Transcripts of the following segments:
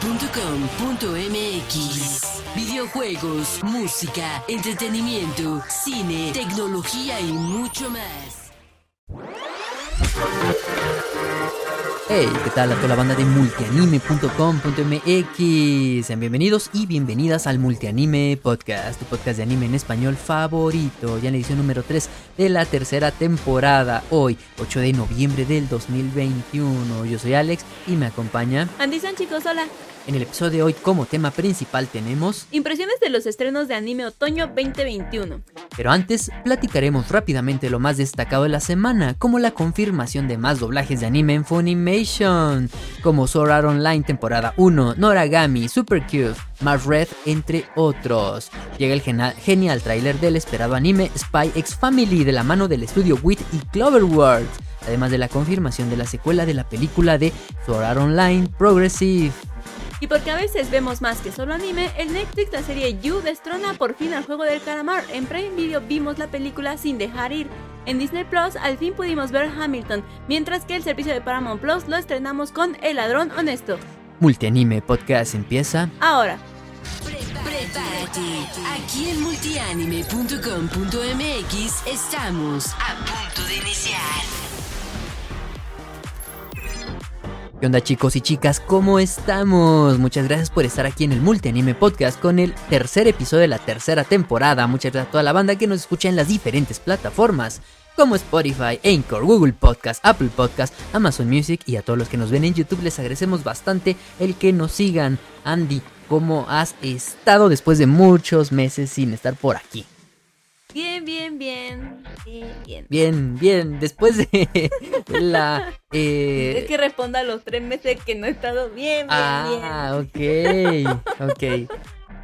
multianime.com.mx. Videojuegos, música, entretenimiento, cine, tecnología y mucho más. Hey, ¿qué tal a toda la banda de multianime.com.mx? Sean bienvenidos y bienvenidas al Multianime Podcast, tu podcast de anime en español favorito, ya en la edición número 3 de la tercera temporada, hoy, 8 de noviembre del 2021. Yo soy Alex y me acompaña Andy San, chicos, hola. En el episodio de hoy como tema principal tenemos Impresiones de los estrenos de anime otoño 2021. Pero antes platicaremos rápidamente lo más destacado de la semana, como la confirmación de más doblajes de anime en Funimation, como Sword Art Online temporada 1, Noragami, Super Cute, Mars Red, entre otros. Llega el genial, genial tráiler del esperado anime Spy X Family de la mano del estudio WIT y Cloverworld, además de la confirmación de la secuela de la película de Sword Art Online Progressive. Y porque a veces vemos más que solo anime, el Netflix la serie You destrona por fin al juego del calamar. En Prime Video vimos la película sin dejar ir. En Disney Plus al fin pudimos ver Hamilton, mientras que el servicio de Paramount Plus lo estrenamos con El ladrón honesto. Multianime Podcast empieza ahora. Prepárate. Aquí en multianime.com.mx estamos a punto de iniciar. ¿Qué onda chicos y chicas? ¿Cómo estamos? Muchas gracias por estar aquí en el Multianime Podcast con el tercer episodio de la tercera temporada. Muchas gracias a toda la banda que nos escucha en las diferentes plataformas como Spotify, Anchor, Google Podcast, Apple Podcast, Amazon Music y a todos los que nos ven en YouTube les agradecemos bastante el que nos sigan. Andy, ¿cómo has estado después de muchos meses sin estar por aquí? Bien, bien, bien. Bien, bien. Bien, bien. Después de la. Eh... Es que responda a los tres meses que no he estado bien, bien, ah, bien. ok. Ok.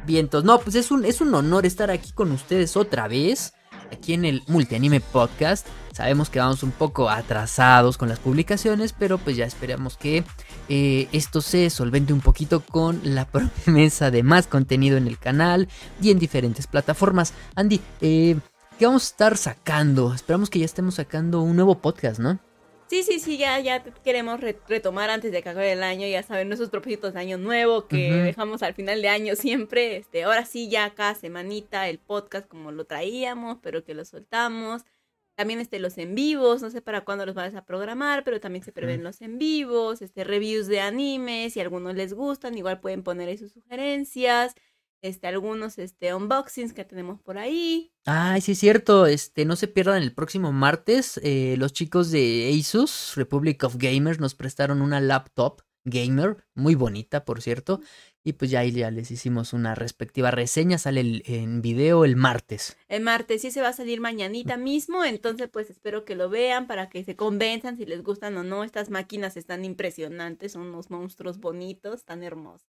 Vientos. No, pues es un, es un honor estar aquí con ustedes otra vez. Aquí en el Multianime Podcast. Sabemos que vamos un poco atrasados con las publicaciones, pero pues ya esperamos que eh, esto se solvente un poquito con la promesa de más contenido en el canal y en diferentes plataformas. Andy, eh, ¿qué vamos a estar sacando? Esperamos que ya estemos sacando un nuevo podcast, ¿no? Sí, sí, sí, ya, ya queremos retomar antes de que acabe el año, ya saben, nuestros propósitos de año nuevo que dejamos al final de año siempre. Este, ahora sí, ya cada semanita el podcast como lo traíamos, pero que lo soltamos. También este, los en vivos, no sé para cuándo los vas a programar, pero también se prevén los en vivos, este, reviews de animes, si algunos les gustan, igual pueden poner ahí sus sugerencias, este, algunos este, unboxings que tenemos por ahí. Ay, sí es cierto, este, no se pierdan el próximo martes, eh, los chicos de Asus, Republic of Gamers, nos prestaron una laptop gamer, muy bonita, por cierto. Y pues ya ahí ya les hicimos una respectiva reseña, sale el, en video el martes. El martes sí se va a salir mañanita mismo, entonces pues espero que lo vean para que se convenzan si les gustan o no. Estas máquinas están impresionantes, son unos monstruos bonitos, tan hermosos.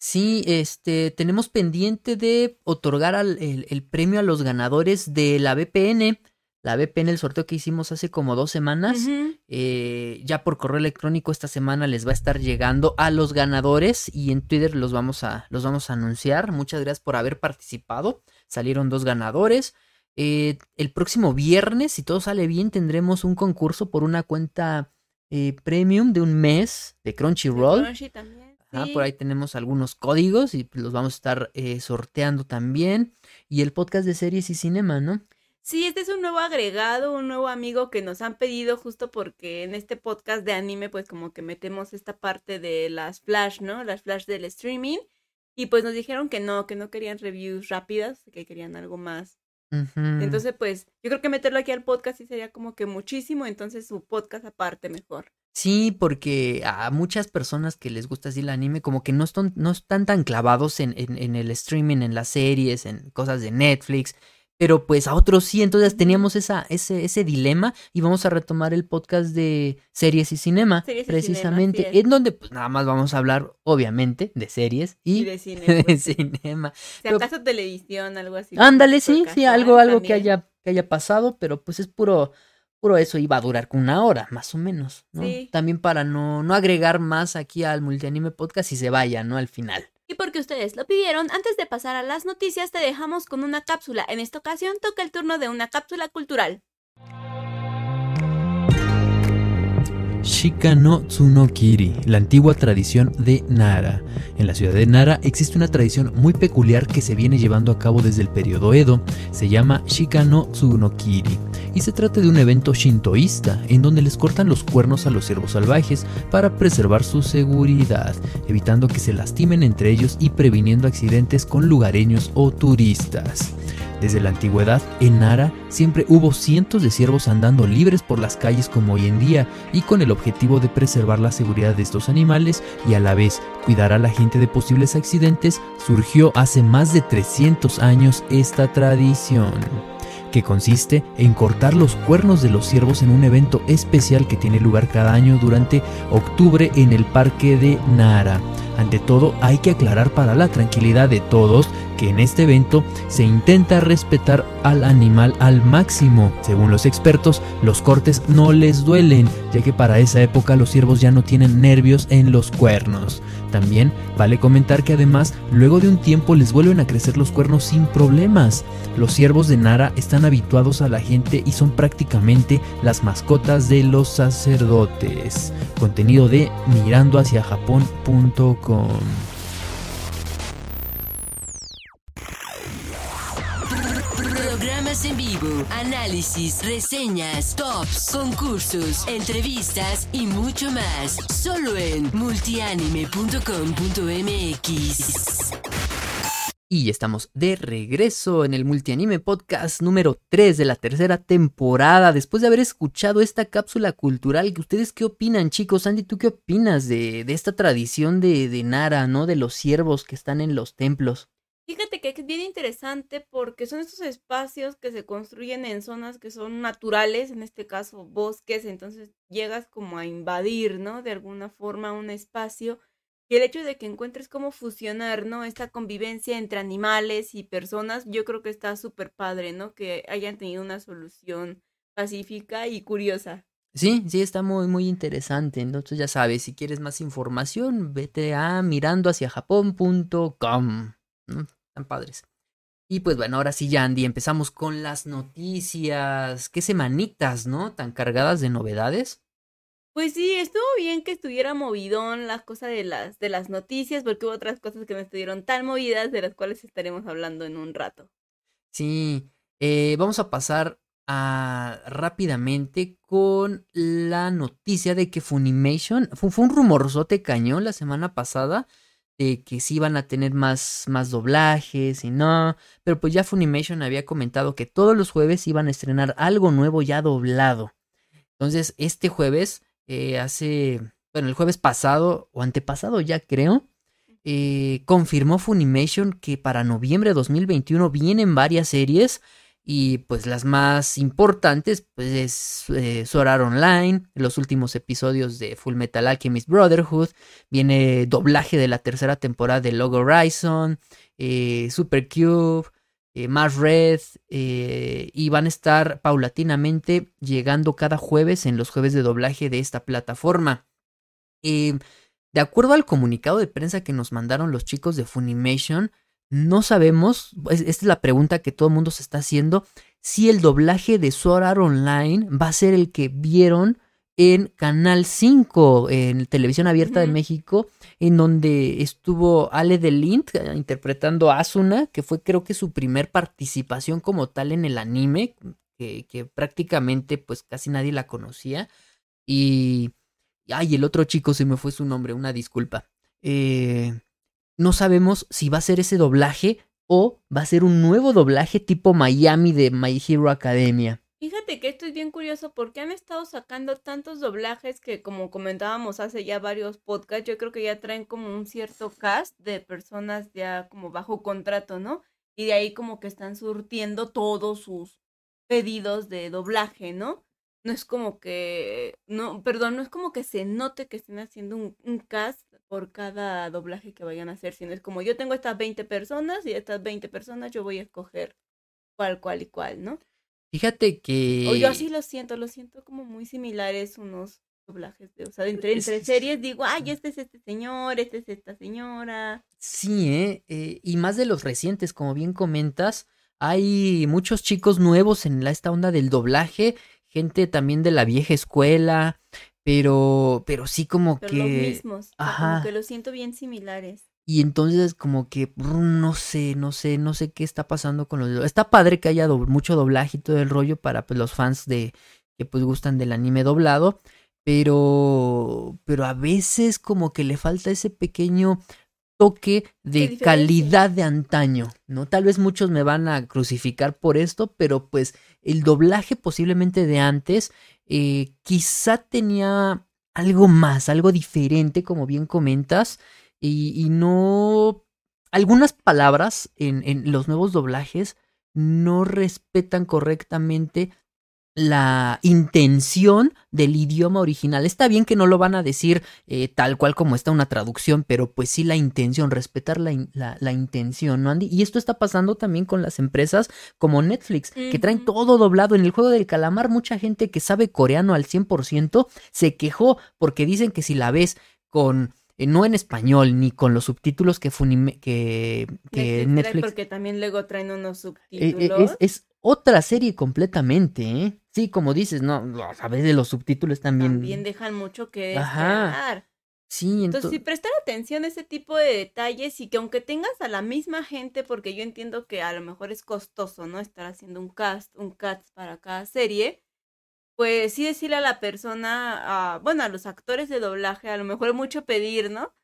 Sí, este, tenemos pendiente de otorgar al, el, el premio a los ganadores de la VPN la VPN, el sorteo que hicimos hace como dos semanas. eh, ya por correo electrónico esta semana les va a estar llegando a los ganadores y en Twitter los vamos a, los vamos a anunciar. Muchas gracias por haber participado. Salieron dos ganadores. Eh, el próximo viernes, si todo sale bien, tendremos un concurso por una cuenta eh, premium de un mes de Crunchyroll. Crunchy también. Por ahí tenemos algunos códigos y los vamos a estar sorteando también. Y el podcast de series y cinema, ¿no? Sí, este es un nuevo agregado, un nuevo amigo que nos han pedido justo porque en este podcast de anime pues como que metemos esta parte de las flash, ¿no? Las flash del streaming. Y pues nos dijeron que no, que no querían reviews rápidas, que querían algo más. Uh -huh. Entonces pues yo creo que meterlo aquí al podcast sí sería como que muchísimo, entonces su podcast aparte mejor. Sí, porque a muchas personas que les gusta así el anime, como que no están, no están tan clavados en, en, en el streaming, en las series, en cosas de Netflix pero pues a otros sí, entonces teníamos esa, ese, ese dilema y vamos a retomar el podcast de series y cinema, series precisamente, y cinema, en donde pues nada más vamos a hablar, obviamente, de series y, y de, cine, pues, de cinema. Si pero, acaso televisión, algo así. Ándale, sí, sí, algo, algo que haya, que haya pasado, pero pues es puro, puro eso, iba a durar con una hora, más o menos, ¿no? Sí. También para no, no agregar más aquí al multianime podcast y se vaya, ¿no? Al final. Y porque ustedes lo pidieron, antes de pasar a las noticias te dejamos con una cápsula. En esta ocasión toca el turno de una cápsula cultural. Shika no Tsunokiri, la antigua tradición de Nara. En la ciudad de Nara existe una tradición muy peculiar que se viene llevando a cabo desde el periodo Edo. Se llama Shika no Tsunokiri y se trata de un evento shintoísta en donde les cortan los cuernos a los ciervos salvajes para preservar su seguridad, evitando que se lastimen entre ellos y previniendo accidentes con lugareños o turistas. Desde la antigüedad, en Nara siempre hubo cientos de ciervos andando libres por las calles como hoy en día y con el objetivo de preservar la seguridad de estos animales y a la vez cuidar a la gente de posibles accidentes, surgió hace más de 300 años esta tradición que consiste en cortar los cuernos de los ciervos en un evento especial que tiene lugar cada año durante octubre en el parque de Nara. Ante todo, hay que aclarar para la tranquilidad de todos que en este evento se intenta respetar al animal al máximo. Según los expertos, los cortes no les duelen, ya que para esa época los ciervos ya no tienen nervios en los cuernos. También vale comentar que además luego de un tiempo les vuelven a crecer los cuernos sin problemas. Los ciervos de Nara están habituados a la gente y son prácticamente las mascotas de los sacerdotes. Contenido de mirandohaciajapón.com. Programas en vivo, análisis, reseñas, tops, concursos, entrevistas y mucho más. Solo en multianime.com.mx. Y estamos de regreso en el Multianime Podcast número 3 de la tercera temporada. Después de haber escuchado esta cápsula cultural, ¿ustedes qué opinan, chicos? Andy, ¿tú qué opinas de, de esta tradición de, de Nara, ¿no? De los ciervos que están en los templos. Fíjate que es bien interesante porque son estos espacios que se construyen en zonas que son naturales, en este caso bosques, entonces llegas como a invadir, ¿no? De alguna forma un espacio y el hecho de que encuentres cómo fusionar, ¿no? Esta convivencia entre animales y personas, yo creo que está súper padre, ¿no? Que hayan tenido una solución pacífica y curiosa. Sí, sí, está muy, muy interesante. Entonces ya sabes, si quieres más información, vete a mirandohaciajapón.com. ¿no? Están padres. Y pues bueno, ahora sí, ya Andy, empezamos con las noticias. Qué semanitas, ¿no? Tan cargadas de novedades. Pues sí, estuvo bien que estuviera movidón las cosas de las, de las noticias, porque hubo otras cosas que no estuvieron tan movidas, de las cuales estaremos hablando en un rato. Sí, eh, vamos a pasar a, rápidamente con la noticia de que Funimation, fue, un rumorzote cañón la semana pasada, de que sí iban a tener más, más doblajes y no, pero pues ya Funimation había comentado que todos los jueves iban a estrenar algo nuevo ya doblado. Entonces, este jueves, eh, hace, bueno, el jueves pasado o antepasado ya creo, eh, confirmó Funimation que para noviembre de 2021 vienen varias series y pues las más importantes pues es eh, Sword Art Online, los últimos episodios de Full Metal Alchemist Brotherhood, viene doblaje de la tercera temporada de Log Horizon, eh, Super Cube, eh, más Red eh, y van a estar paulatinamente llegando cada jueves en los jueves de doblaje de esta plataforma. De acuerdo al comunicado de prensa que nos mandaron los chicos de Funimation, no sabemos, es- esta es la pregunta que todo el mundo se está haciendo, si el doblaje de Sword Art Online va a ser el que vieron en Canal 5, en Televisión Abierta de. México, en donde estuvo Ale de Lint eh, interpretando a Asuna, que fue creo que su primer participación como tal en el anime, que, que prácticamente pues casi nadie la conocía. Y... Ay, el otro chico se me fue su nombre, una disculpa. Eh, no sabemos si va a ser ese doblaje o va a ser un nuevo doblaje tipo Miami de My Hero Academia. Fíjate que esto es bien curioso porque han estado sacando tantos doblajes que como comentábamos hace ya varios podcasts, yo creo que ya traen como un cierto cast de personas ya como bajo contrato, ¿no? Y de ahí como que están surtiendo todos sus pedidos de doblaje, ¿no? No es como que, no, perdón, no es como que se note que estén haciendo un, cast por cada doblaje que vayan a hacer, sino es como yo tengo estas 20 personas y estas 20 personas yo voy a escoger cuál, cuál y cuál, ¿no? Fíjate que... O yo así lo siento, lo siento como muy similares unos doblajes de, o sea, entre, Es- entre series digo, ay, este es este señor, este es esta señora. Sí, ¿eh? Eh, y más de los recientes, como bien comentas, hay muchos chicos nuevos en la, esta onda del doblaje, gente también de la vieja escuela, pero, pero sí como Pero que... los mismos. Ajá. Como que los siento bien similares. Y entonces como que no sé, no sé, no sé qué está pasando con los... Está padre que haya do- mucho doblaje y todo el rollo para pues, los fans de que pues gustan del anime doblado, pero pero a veces como que le falta ese pequeño toque de calidad de antaño, ¿no? Tal vez muchos me van a crucificar por esto, pero pues el doblaje posiblemente de antes eh, quizá tenía algo más, algo diferente, como bien comentas, y, y no... Algunas palabras en, en los nuevos doblajes no respetan correctamente la intención del idioma original. Está bien que no lo van a decir eh, tal cual como está una traducción, pero pues sí la intención, respetar la, in- la, la intención, ¿no, Andy? Y esto está pasando también con las empresas como Netflix, que traen todo doblado. En el juego del calamar, mucha gente que sabe coreano al 100% se quejó porque dicen que si la ves con... eh, no en español ni con los subtítulos que, Funime- que, que Netflix Netflix porque también luego traen unos eh, subtítulos. eh, es, es otra serie completamente, ¿eh? Sí, como dices, no, a veces los subtítulos también. También dejan mucho que Ajá. desear. Sí, Entonces, entonces. sí, prestar atención a ese tipo de detalles y que aunque tengas a la misma gente, porque yo entiendo que a lo mejor es costoso, ¿no? Estar haciendo un cast, un cast para cada serie, pues sí decirle a la persona, a, bueno, a los actores de doblaje, a lo mejor mucho pedir, ¿no?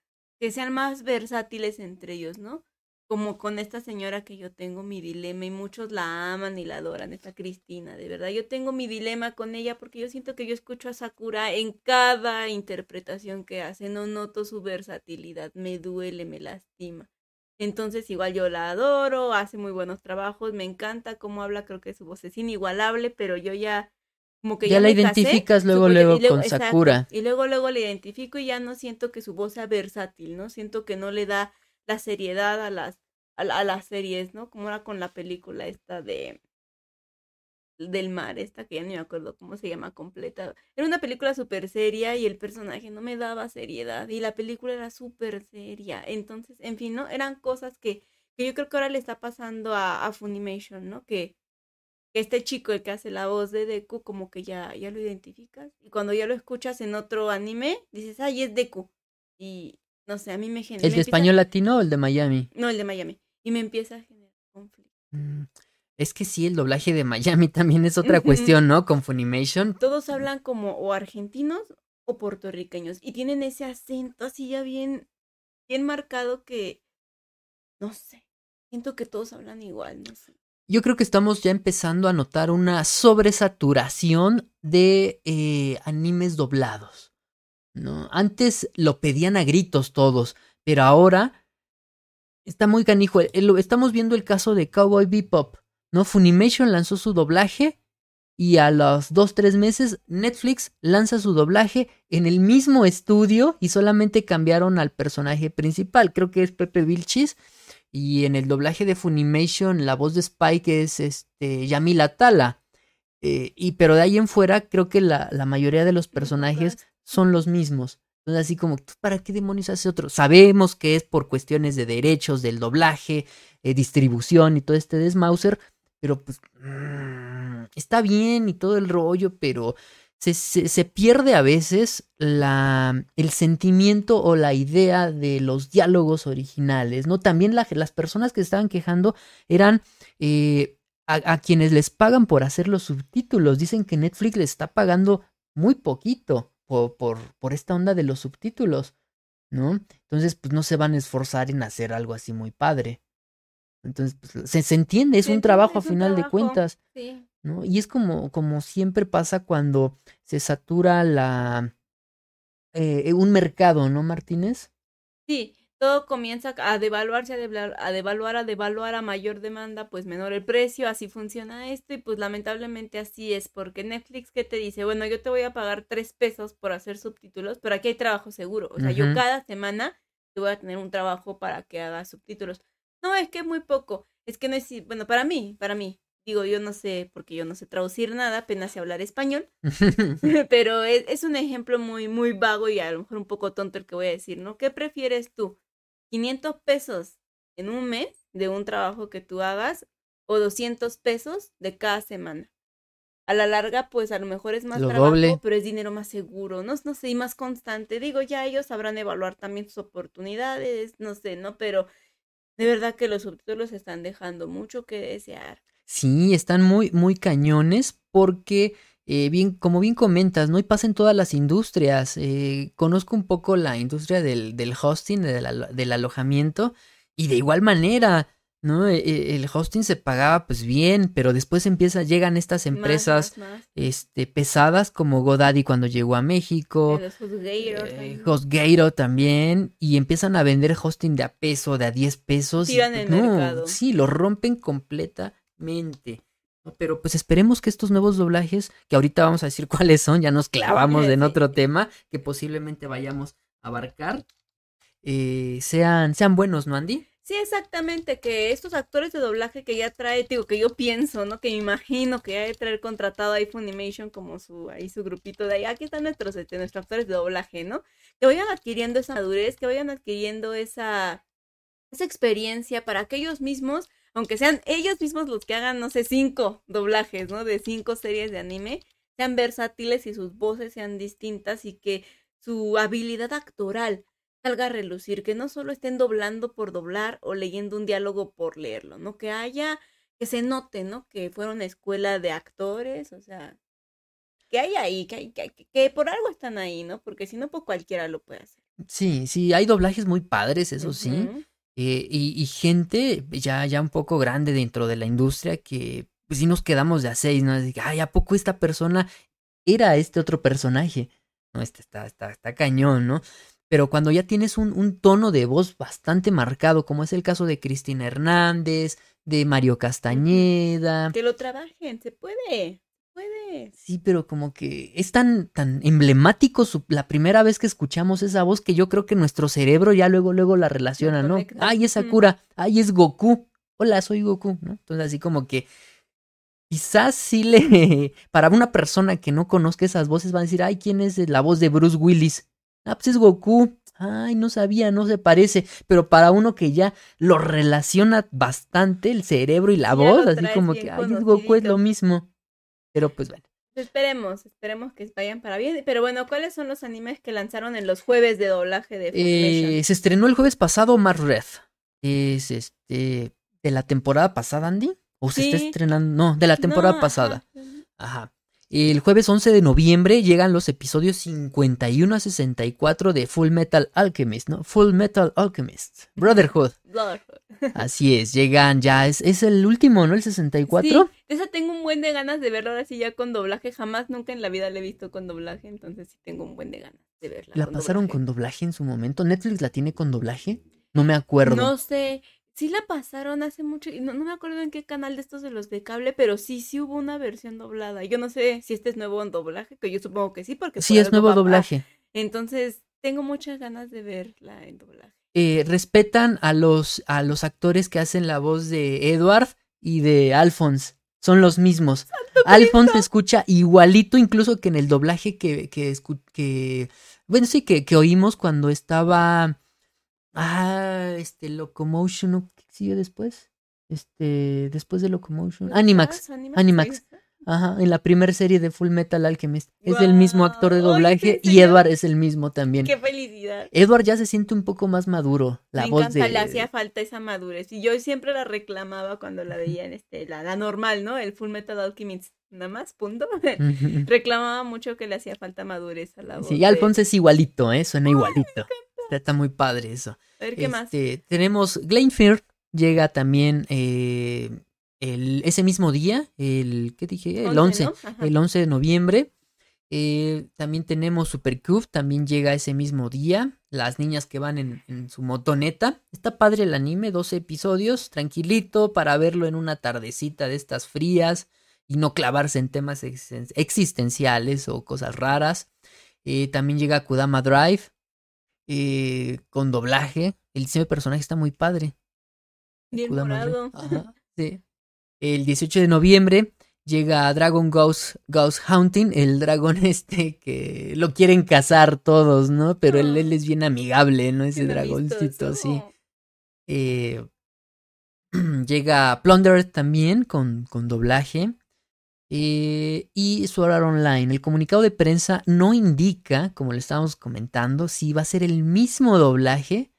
Que sean más versátiles entre ellos, ¿no? Como con esta señora que yo tengo mi dilema y muchos la aman y la adoran, esta Cristina, de verdad. Yo tengo mi dilema con ella porque yo siento que yo escucho a Sakura en cada interpretación que hace, no noto su versatilidad, me duele, me lastima. Entonces igual yo la adoro, hace muy buenos trabajos, me encanta cómo habla, creo que su voz es inigualable, pero yo ya como que Ya ya, la casé, identificas luego, luego con exacto, Sakura. y luego luego la identifico y ya no siento que su voz sea versátil, ¿no? Siento que no le da la seriedad a las a, a las series, ¿no? Como era con la película esta de del mar, esta que ya no me acuerdo cómo se llama completa. Era una película súper seria y el personaje no me daba seriedad y la película era súper seria. Entonces, en fin, ¿no? Eran cosas que, que yo creo que ahora le está pasando a, a Funimation, ¿no? Que este chico, el que hace la voz de Deku, como que ya, ya lo identificas. Y cuando ya lo escuchas en otro anime, dices, ay, es Deku. Y no sé, a mí me genera. ¿El de español latino o el de Miami? No, el de Miami. Y me empieza a generar conflicto. Mm, Es que sí, el doblaje de Miami también es otra cuestión, ¿no? Con Funimation. Todos hablan como o argentinos o puertorriqueños. Y tienen ese acento así ya bien, bien marcado que. No sé. Siento que todos hablan igual, no sé. Yo creo que estamos ya empezando a notar una sobresaturación de eh, animes doblados. Antes lo pedían a gritos todos, pero ahora está muy canijo. Estamos viendo el caso de Cowboy Bebop, ¿no? Funimation lanzó su doblaje y a los dos, tres meses Netflix lanza su doblaje en el mismo estudio y solamente cambiaron al personaje principal. Creo que es Pepe Vilchis. Y en el doblaje de Funimation, la voz de Spike es este, Yamila Tala. Eh, y, pero de ahí en fuera, creo que la, la mayoría de los personajes son los mismos. Entonces, así como, "¿Tú ¿para qué demonios hace otro? Sabemos que es por cuestiones de derechos, del doblaje, eh, distribución y todo este desmauser, pero pues mm, está bien y todo el rollo, pero se, se, se pierde a veces la, el sentimiento o la idea de los diálogos originales, ¿no? También la- las personas que estaban quejando eran eh, a, a quienes les pagan por hacer los subtítulos. Dicen que Netflix les está pagando muy poquito por, por, por esta onda de los subtítulos, ¿no? Entonces, pues no se van a esforzar en hacer algo así muy padre. Entonces, pues, se, se entiende, es un trabajo a es un final de cuentas. Sí. ¿No? Y es como, como siempre pasa cuando se satura la eh, un mercado, ¿no, Martínez? Sí, todo comienza a devaluarse, a devaluar, a devaluar, a devaluar a mayor demanda, pues menor el precio, así funciona esto y pues lamentablemente así es, porque Netflix que te dice, bueno, yo te voy a pagar tres pesos por hacer subtítulos, pero aquí hay trabajo seguro, o sea, yo cada semana te voy a tener un trabajo para que hagas subtítulos. No, es que es muy poco, es que no es, bueno, para mí, para mí, digo, yo no sé, porque yo no sé traducir nada, apenas sé hablar español, pero es, es un ejemplo muy, muy vago y a lo mejor un poco tonto el que voy a decir, ¿no? ¿Qué prefieres tú? ¿500 pesos en un mes de un trabajo que tú hagas o 200 pesos de cada semana? a la larga, pues a lo mejor es más Lo trabajo, doble. pero es dinero más seguro, no, no sé, y más constante. Digo, ya ellos sabrán evaluar también sus oportunidades, no sé, ¿no? Pero de verdad que los subtítulos están dejando mucho que desear. Sí, están muy, muy cañones porque, eh, bien, como bien comentas, ¿no? Y pasa en todas las industrias. Eh, conozco un poco la industria del, del hosting, del, del alojamiento, y de igual manera, ¿no? E- e- El hosting se pagaba pues bien, pero después empieza, llegan estas empresas más, más. este, pesadas como GoDaddy cuando llegó a México. HostGator eh, también. También y empiezan a vender hosting de a peso, de a 10 pesos. y, Tiran el no, mercado. Sí, lo rompen Pero pues esperemos que estos nuevos doblajes, que ahorita vamos a decir cuáles son, ya nos clavamos en otro tema que posiblemente vayamos a abarcar, eh, sean, sean buenos, ¿no, Andy? Sí, exactamente, que estos actores de doblaje que ya trae, digo, que yo pienso, ¿no? Que me imagino que ya de traer contratado a Funimation como su, ahí su grupito de ahí, aquí están nuestros, este, nuestros actores de doblaje, ¿no? Que vayan adquiriendo esa madurez, que vayan adquiriendo esa, esa experiencia para que ellos mismos, aunque sean ellos mismos los que hagan, no sé, cinco doblajes, ¿no? De cinco series de anime, sean versátiles y sus voces sean distintas y que su habilidad actoral salga a relucir, que no solo estén doblando por doblar o leyendo un diálogo por leerlo, ¿no? Que haya, que se note, ¿no? Que fueron una escuela de actores, o sea, que hay ahí, que, hay, que, que- que por algo están ahí, ¿no? Porque si no, pues cualquiera lo puede hacer. Sí, sí, hay doblajes muy padres, eso sí. Eh, y, y gente ya, ya un poco grande dentro de la industria que pues sí nos quedamos de a seis, ¿no? Que, ay, ¿a poco esta persona era este otro personaje? No, este está, está, está cañón, ¿no? Pero cuando ya tienes un, un tono de voz bastante marcado, como es el caso de Cristina Hernández, de Mario Castañeda, Que lo trabajen, se puede, puede. Sí, pero como que es tan, tan emblemático su- la primera vez que escuchamos esa voz que yo creo que nuestro cerebro ya luego, luego la relaciona, ¿no? Ay, es. Sakura, ay, es Goku. Hola, soy Goku, ¿no? Entonces así como que quizás sí le... Para una persona que no conozca esas voces va a decir, ay, ¿quién es la voz de Bruce Willis? Ah, pues es Goku. Ay, no sabía, no se parece. Pero para uno que ya lo relaciona bastante el cerebro y la Ya voz, así como que, ay, es Goku, es lo mismo. Pero pues bueno. Esperemos, esperemos que vayan para bien. Pero bueno, ¿cuáles son los animes que lanzaron en los jueves de doblaje de? Eh, se estrenó el jueves pasado Mars Red. Es este de la temporada pasada, Andy. ¿O se está estrenando? No, de la temporada No, pasada. ajá. Ajá. El jueves 11 de noviembre llegan los episodios 51 a 64 de Full Metal Alchemist, ¿no? Full Metal Alchemist. Brotherhood. Bloodhood. Así es, llegan ya. Es, es el último, ¿no? El 64. Sí, esa tengo un buen de ganas de verlo ahora sí ya con doblaje. Jamás, nunca en la vida la he visto con doblaje, entonces sí tengo un buen de ganas de verla. ¿La con pasaron doblaje. con doblaje en su momento? ¿Netflix la tiene con doblaje? No me acuerdo. No sé, sí la pasaron hace mucho, y no, no me acuerdo en qué canal de estos de los de cable, pero sí, sí hubo una versión doblada. Yo no sé si este es nuevo en doblaje, que yo supongo que sí, porque sí, es nuevo doblaje. entonces, tengo muchas ganas de verla en doblaje. eh, respetan a los, a los actores que hacen la voz de Edward y de Alphonse. Son los mismos. Alphonse se escucha igualito, incluso que en el doblaje que, que, que bueno, sí, que, que oímos cuando estaba. Ah, este, Locomotion, ¿no? ¿qué siguió después? Este, después de Locomotion. Animax. Ah, Animax. Ajá, en la primera serie de Full Metal Alchemist. Es el mismo actor de doblaje ¿en y? Edward es el mismo también. Qué felicidad. Edward ya se siente un poco más maduro. La Me voz encanta, de. le hacía falta esa madurez. Y yo siempre la reclamaba cuando la veía en este, la, la normal, ¿no? El Full Metal Alchemist, nada más, punto. Reclamaba mucho que le hacía falta madurez a la voz. Sí, y de- Alphonse es igualito, ¿eh? Suena igualito. Está, muy padre eso. A ver qué más. Este, Tenemos Glenfear, llega también eh, el, ese mismo día, el, ¿qué dije? El 11, ¿no? Ajá. el 11 de noviembre. Eh, también tenemos Supercube, también llega ese mismo día. Las niñas que van en, en su motoneta. Está padre el anime, 12 episodios, tranquilito para verlo en una tardecita de estas frías y no clavarse en temas existen- existenciales o cosas raras. Eh, también llega Kudama Drive eh, con doblaje. El diseño de personaje está muy padre. Bien Kudama Drive. morado. Ajá, sí. El 18 de noviembre llega Dragon Ghost, Ghost Hunting, el dragón este que lo quieren cazar todos, ¿no? Pero él, él es bien amigable, ¿no? Ese dragoncito, amistoso. sí. Eh, llega Plunder también con, con doblaje. Eh, y Sword Art Online. El comunicado de prensa no indica, como le estábamos comentando, si va a ser el mismo doblaje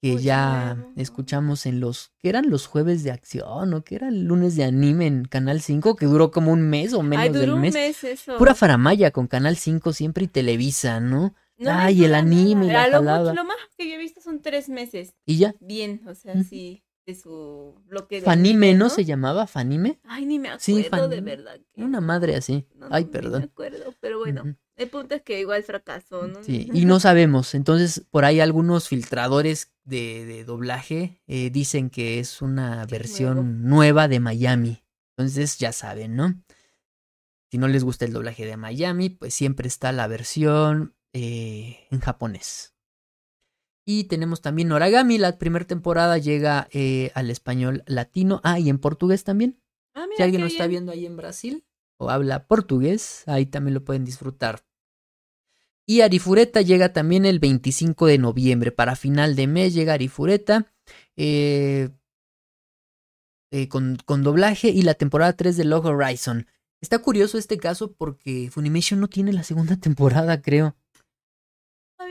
que Pues ya escuchamos en los que eran los jueves de acción o que era el lunes de anime en Canal 5 que duró como un mes o menos Ay, duró del un mes. mes eso. Pura faramaya con Canal 5 siempre y Televisa, ¿no? No Ay, el anime la lo, lo más que yo he visto son tres meses. Y ya. Bien, o sea, sí, su bloque de Fanime, anime, ¿no? Se llamaba Fanime. Ay, ni me acuerdo Sí, de verdad. que- Una madre así. No, Ay, ni me perdón. acuerdo, pero bueno, el punto es que igual fracasó, ¿no? Sí, y no sabemos. Entonces, por ahí algunos filtradores de, de doblaje eh, dicen que es una versión nueva de Miami. Entonces, ya saben, ¿no? Si no les gusta el doblaje de Miami, pues siempre está la versión eh, en japonés. Y tenemos también Noragami, la primera temporada llega eh, al español latino. Ah, y en portugués también. Ah, mira Si alguien lo está bien. viendo ahí en Brasil o habla portugués, ahí también lo pueden disfrutar. Y Arifureta llega también el 25 de noviembre. Para final de mes llega Arifureta. eh, eh, con, con doblaje y la temporada 3 de Log Horizon. Está curioso este caso porque Funimation no tiene la segunda temporada, creo.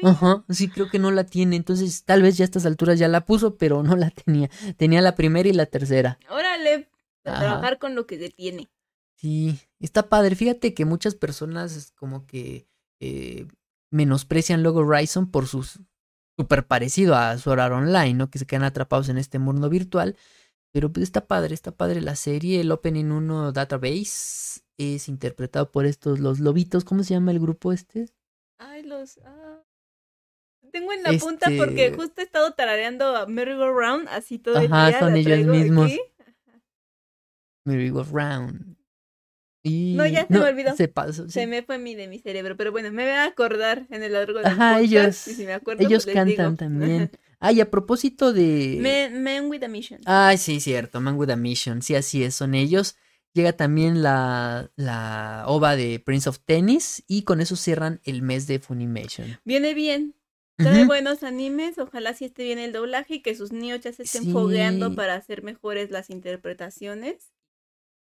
Ajá, sí, creo que no la tiene. Entonces, tal vez ya a estas alturas ya la puso, pero no la tenía. Tenía la primera y la tercera. Órale, a Ajá. trabajar con lo que se tiene. Sí, está padre. Fíjate que muchas personas es como que eh, menosprecian Log Horizon por su súper parecido a Sword Art Online, ¿no? Que se quedan atrapados en este mundo virtual. Pero pues está padre, está padre la serie. El Opening 1 Database es interpretado por estos, los lobitos. ¿Cómo se llama el grupo este? Ay, los. ah. Tengo en la punta Este- porque justo he estado tarareando a Merry Go Round así todo el día. son ellos mismos. aquí. Merry Go Round. Y... No, ya se me olvidó. Se pasó. sí. Se me fue mi de mi cerebro, pero bueno, me voy a acordar en el largo del Ajá, podcast, ellos- y si me acuerdo, Ellos pues cantan digo. también. Ah, y a propósito de. Men, Men with a Mission. Ay, sí, cierto, Man with a Mission, sí, así es, son ellos. Llega también la, la ova de Prince of Tennis y con eso cierran el mes de Funimation. Viene bien. Trae buenos animes, ojalá si esté bien el doblaje y que sus niños ya se estén Sí. fogueando para hacer mejores las interpretaciones.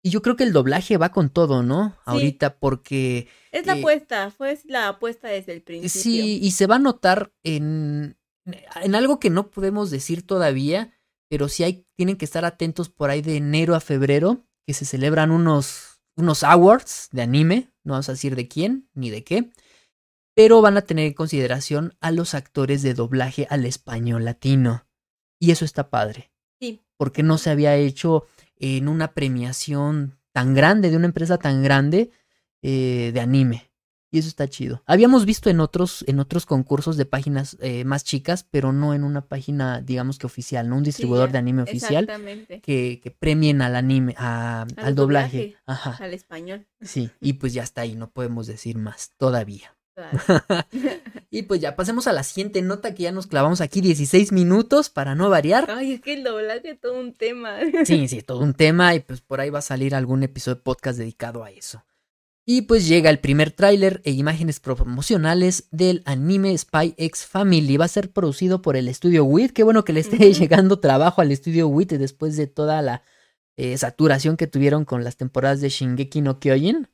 Y yo creo que el doblaje va con todo, ¿no? Ahorita porque Es la Eh, apuesta, fue la apuesta desde el principio. sí, y se va a notar en, en algo que no podemos decir todavía, pero sí hay, tienen que estar atentos por ahí de enero a febrero, que se celebran unos, unos awards de anime, no vamos a decir de quién ni de qué, pero van a tener en consideración a los actores de doblaje al español latino. Y eso está padre. Sí. Porque no se había hecho en una premiación tan grande, de una empresa tan grande eh, de anime. Y eso está chido. Habíamos visto en otros, en otros concursos de páginas eh, más chicas, pero no en una página, digamos que oficial, ¿no? Un distribuidor de anime oficial Exactamente. que, que premien al anime, a- al, Al doblaje. doblaje. Ajá. Al español. Sí, y pues ya está ahí, no podemos decir más todavía. Y pues ya pasemos a la siguiente nota que ya nos clavamos aquí 16 minutos para no variar. Ay, es que el doblaje es todo un tema. Sí, sí, todo un tema y pues por ahí va a salir algún episodio de podcast dedicado a eso. Y pues llega el primer tráiler e imágenes promocionales del anime Spy X Family. Va a ser producido por el estudio WIT. Qué bueno que le esté llegando trabajo al estudio WIT después de toda la eh, saturación que tuvieron con las temporadas de Shingeki no Kyojin.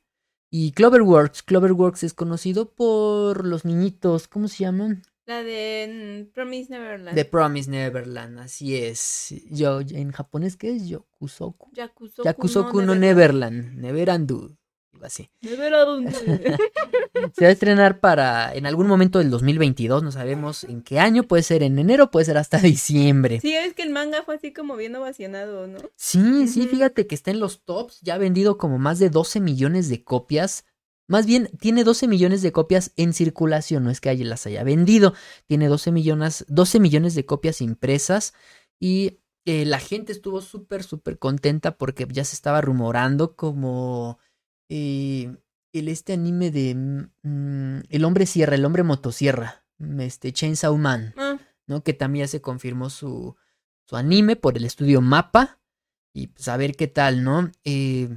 Y Cloverworks. Cloverworks es conocido por los niñitos, ¿cómo se llaman? La de mm, Promise Neverland. The Promise Neverland, así es. Yo, en japonés, ¿qué es? Yokusoku. Yakusoku, Yakusoku no Neverland. Neverland, Neverandu. Así. Neverland. Se va a estrenar para en algún momento del 2022, no sabemos en qué año, puede ser en enero, puede ser hasta diciembre. Sí, es que el manga fue así como bien ovacionado, ¿no? Sí, sí, fíjate que está en los tops, ya ha vendido como más de 12 millones de copias. Más bien, tiene 12 millones de copias en circulación, no es que haya- las haya vendido. Tiene 12 millones, 12 millones de copias impresas y eh, la gente estuvo súper, súper contenta porque ya se estaba rumorando como eh, el este anime de mm, El hombre sierra, el hombre motosierra, mm, este Chainsaw Man. Ah, ¿no? Que también ya se confirmó su, su anime por el estudio Mapa. Y pues a ver qué tal, ¿no? Eh,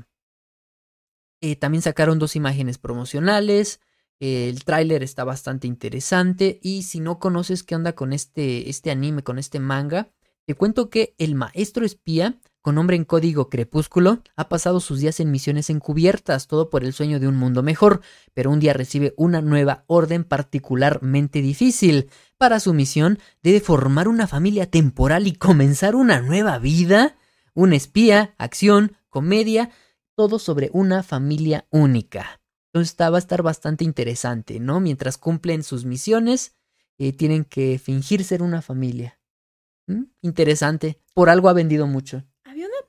eh, también sacaron dos imágenes promocionales. el tráiler está bastante interesante. Y si no conoces qué onda con este, este anime, con este manga, te cuento que el maestro espía con nombre en código Crepúsculo, ha pasado sus días en misiones encubiertas, todo por el sueño de un mundo mejor, pero un día recibe una nueva orden particularmente difícil. Para su misión debe formar una familia temporal y comenzar una nueva vida. Un espía, acción, comedia, todo sobre una familia única. Entonces va a estar bastante interesante, ¿no? Mientras cumplen sus misiones, eh, tienen que fingir ser una familia. ¿Mm? Interesante. Por algo ha vendido mucho.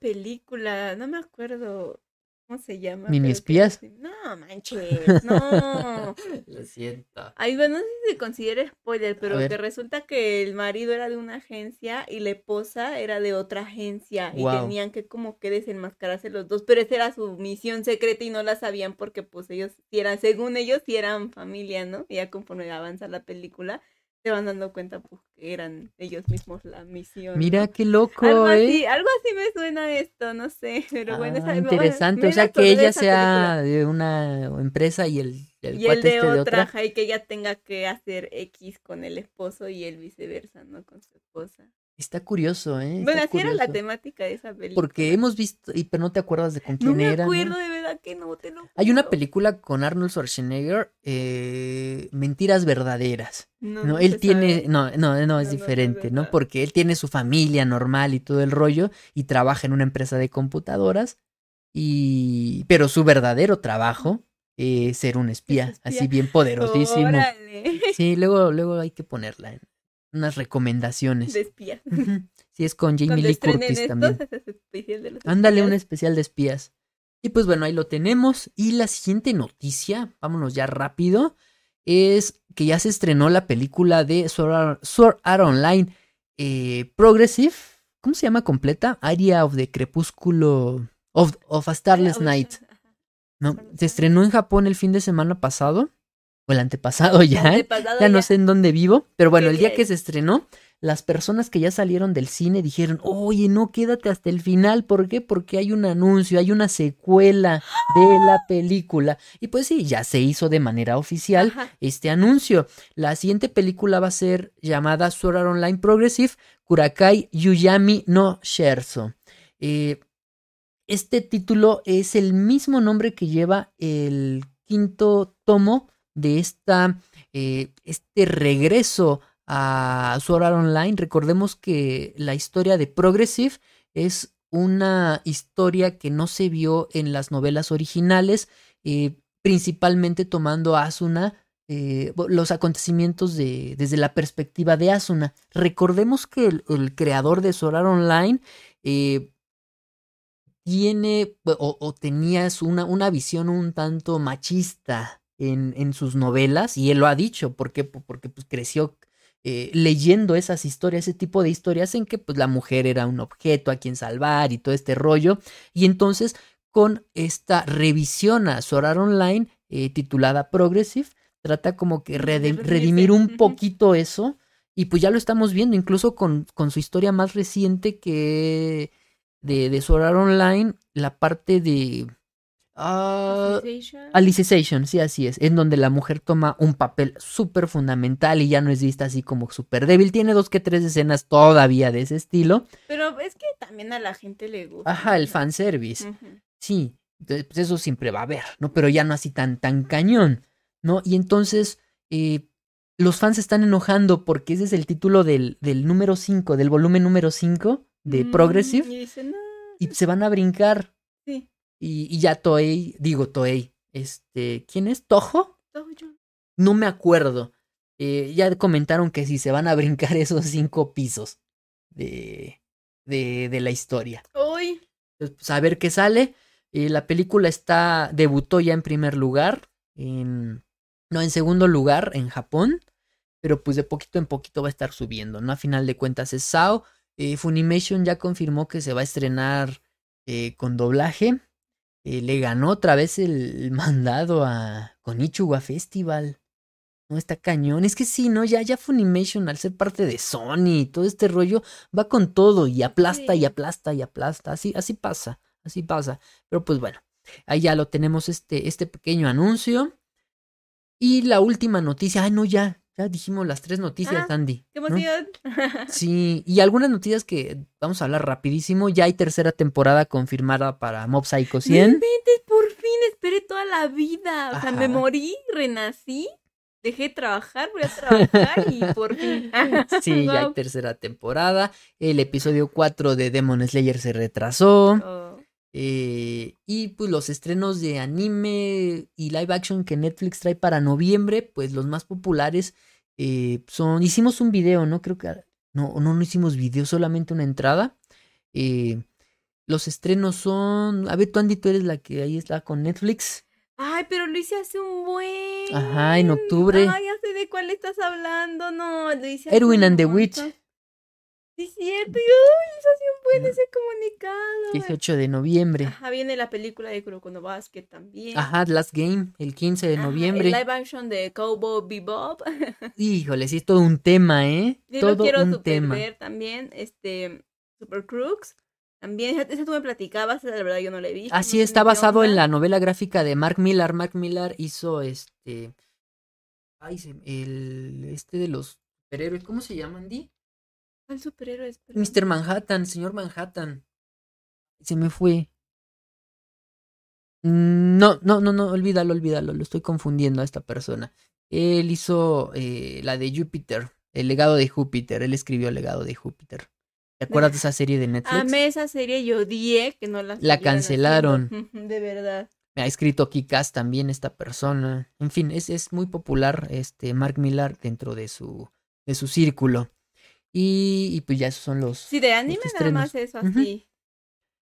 Película, no me acuerdo cómo se llama. ¿Mini que- espías? No, manches, no. Lo siento. Ay, bueno, no sé si se considera spoiler, pero que resulta que el marido era de una agencia y la esposa era de otra agencia y tenían que como que desenmascararse los dos, pero esa era su misión secreta y no la sabían porque pues ellos sí eran, según ellos sí eran familia, ¿no? Y ya conforme avanza la película se van dando cuenta pues que eran ellos mismos la misión. Mira ¿no? qué loco, algo ¿eh? así, algo así me suena esto, no sé, pero bueno, Ah, esa- bueno, interesante. me o sea, que ella sea película. de una empresa y el, el y el de este de otra, otra. y que ella tenga que hacer X con el esposo y el viceversa, ¿no? Con su esposa. Está curioso, ¿eh? bueno, así era la temática de esa película. Porque hemos visto, y pero no te acuerdas de con quién No me era. ¿no? acuerdo, de verdad que no, te lo Hay una película con Arnold Schwarzenegger, eh, Mentiras Verdaderas. No, él tiene, no, no, no, es diferente, ¿no? Porque él tiene su familia normal y todo el rollo y trabaja en una empresa de computadoras y, pero su verdadero trabajo es ser un espía, espía. así bien poderosísimo. Órale. Sí, luego, luego hay que ponerla en unas recomendaciones. De espías. Sí, es con Jamie Cuando Lee Curtis también. especial de los Ándale, un especial de espías. Y pues bueno, ahí lo tenemos. Y la siguiente noticia, vámonos ya rápido, es que ya se estrenó la película de Sword Art, Online eh, Progressive. ¿Cómo se llama completa? Area of the Crepúsculo of, of a Starless Night. ¿no? Se estrenó en Japón el fin de semana pasado. O el antepasado ya. Antepasado Ya no sé en dónde vivo, pero bueno, el día que se estrenó, las personas que ya salieron del cine dijeron, oye, no, quédate hasta el final, ¿por qué? Porque hay un anuncio, hay una secuela de la película. Y pues sí, ya se hizo de manera oficial Ajá. este anuncio. La siguiente película va a ser llamada Sword Art Online Progressive Kurakai Yuyami no Sherso. Eh, este título es el mismo nombre que lleva el quinto tomo de esta, eh, este regreso a Sword Art Online. Recordemos que la historia de Progressive es una historia que no se vio en las novelas originales, eh, principalmente tomando a Asuna eh, los acontecimientos de, desde la perspectiva de Asuna. Recordemos que el, creador de Sword Art Online tiene o, o tenía una, una visión un tanto machista en, en sus novelas y él lo ha dicho, ¿por qué? Po- Porque pues, creció eh, leyendo esas historias, ese tipo de historias en que pues la mujer era un objeto a quien salvar y todo este rollo. Y entonces con esta revisión a Sword Art Online eh, titulada Progressive trata como que redimir un poquito eso y pues ya lo estamos viendo incluso con, con su historia más reciente que de, de Sword Art Online, la parte de... Association. Alicization, sí, así es, en donde la mujer toma un papel súper fundamental y ya no es vista así como súper débil. Tiene dos que tres escenas todavía de ese estilo. Pero es que también a la gente le gusta. Ajá, el fanservice. Ujú. Sí, de- pues eso siempre va a haber, ¿no? Pero ya no así tan, tan cañón, ¿no? Y entonces eh, los fans se están enojando porque ese es el título del, del número 5, del volumen número 5 de Mm, Progressive Y dicen, no, y se van a brincar. Y, y ya Toei, digo Toei, este, ¿quién es? ¿Tojo? No me acuerdo. Eh, ya comentaron que si se van a brincar esos cinco pisos de, de, de la historia. Entonces, pues, a ver qué sale. Eh, la película está, debutó ya en primer lugar, en, no, en segundo lugar en Japón, pero pues de poquito en poquito va a estar subiendo, ¿no? A final de cuentas es SAO. Eh, Funimation ya confirmó que se va a estrenar eh, con doblaje. Eh, le ganó otra vez el mandado a Konichiwa Festival. No está cañón. Es que sí, ¿no? Ya, ya Funimation, al ser parte de Sony y todo este rollo, va con todo y aplasta y aplasta y aplasta. Así, así pasa, así pasa. Pero pues bueno, ahí ya lo tenemos este, este pequeño anuncio. Y la última noticia, ay no, ya, ya dijimos las tres noticias, Ah, Andy. ¡Qué ¿no? emoción! Sí, y algunas noticias que vamos a hablar rapidísimo. Ya hay tercera temporada confirmada para Mob Psycho No 100. inventes, por fin esperé toda la vida. O sea, Ajá. me morí, renací, dejé de trabajar, voy a trabajar y por fin. Sí, ya hay tercera temporada. El episodio 4 de Demon Slayer se retrasó. Oh. Eh, y pues los estrenos de anime y live action que Netflix trae para noviembre, pues los más populares eh, son... Hicimos un video, ¿no? Creo que... No, no, no hicimos video, solamente una entrada. Eh, los estrenos son... A ver, tú Andy, tú eres la que ahí está con Netflix. Ay, pero lo hice hace un buen. Ajá, en octubre. Ay, ya sé de cuál estás hablando. No, lo hice hace Erwin and the Witch. Sí, es cierto. Y, eso hace un buen ese comunicado. 18 de noviembre. Ajá, viene la película de Kuroko no Basket también. Ajá, Last Game, el 15 de Ajá, noviembre. El live action de Cowboy Bebop. Híjole, sí es todo un tema, ¿eh? Sí, todo lo quiero un super tema. ver también. Este, Super Crooks. También, esa, tú me platicabas, la verdad yo no la he visto. Así no está basado en onda. la novela gráfica de Mark Millar. Mark Millar hizo este. Ay, el. Este de los superhéroes. ¿Cómo se llama, Andy? ¿Cuál superhéroe es? Perdón. Mr. Manhattan, señor Manhattan. Se me fue. No, no, no, no, olvídalo, olvídalo. Lo estoy confundiendo a esta persona. Él hizo eh, la de Júpiter, el legado de Júpiter. Él escribió el legado de Júpiter. ¿Te acuerdas de esa serie de Netflix? Amé esa serie y odié que no la La cancelaron. De verdad. Ha escrito Kikas también esta persona. En fin, es, es muy popular este Mark Millar dentro de su, de su círculo. Y, y pues ya esos son los... Sí, de anime nada más eso, así.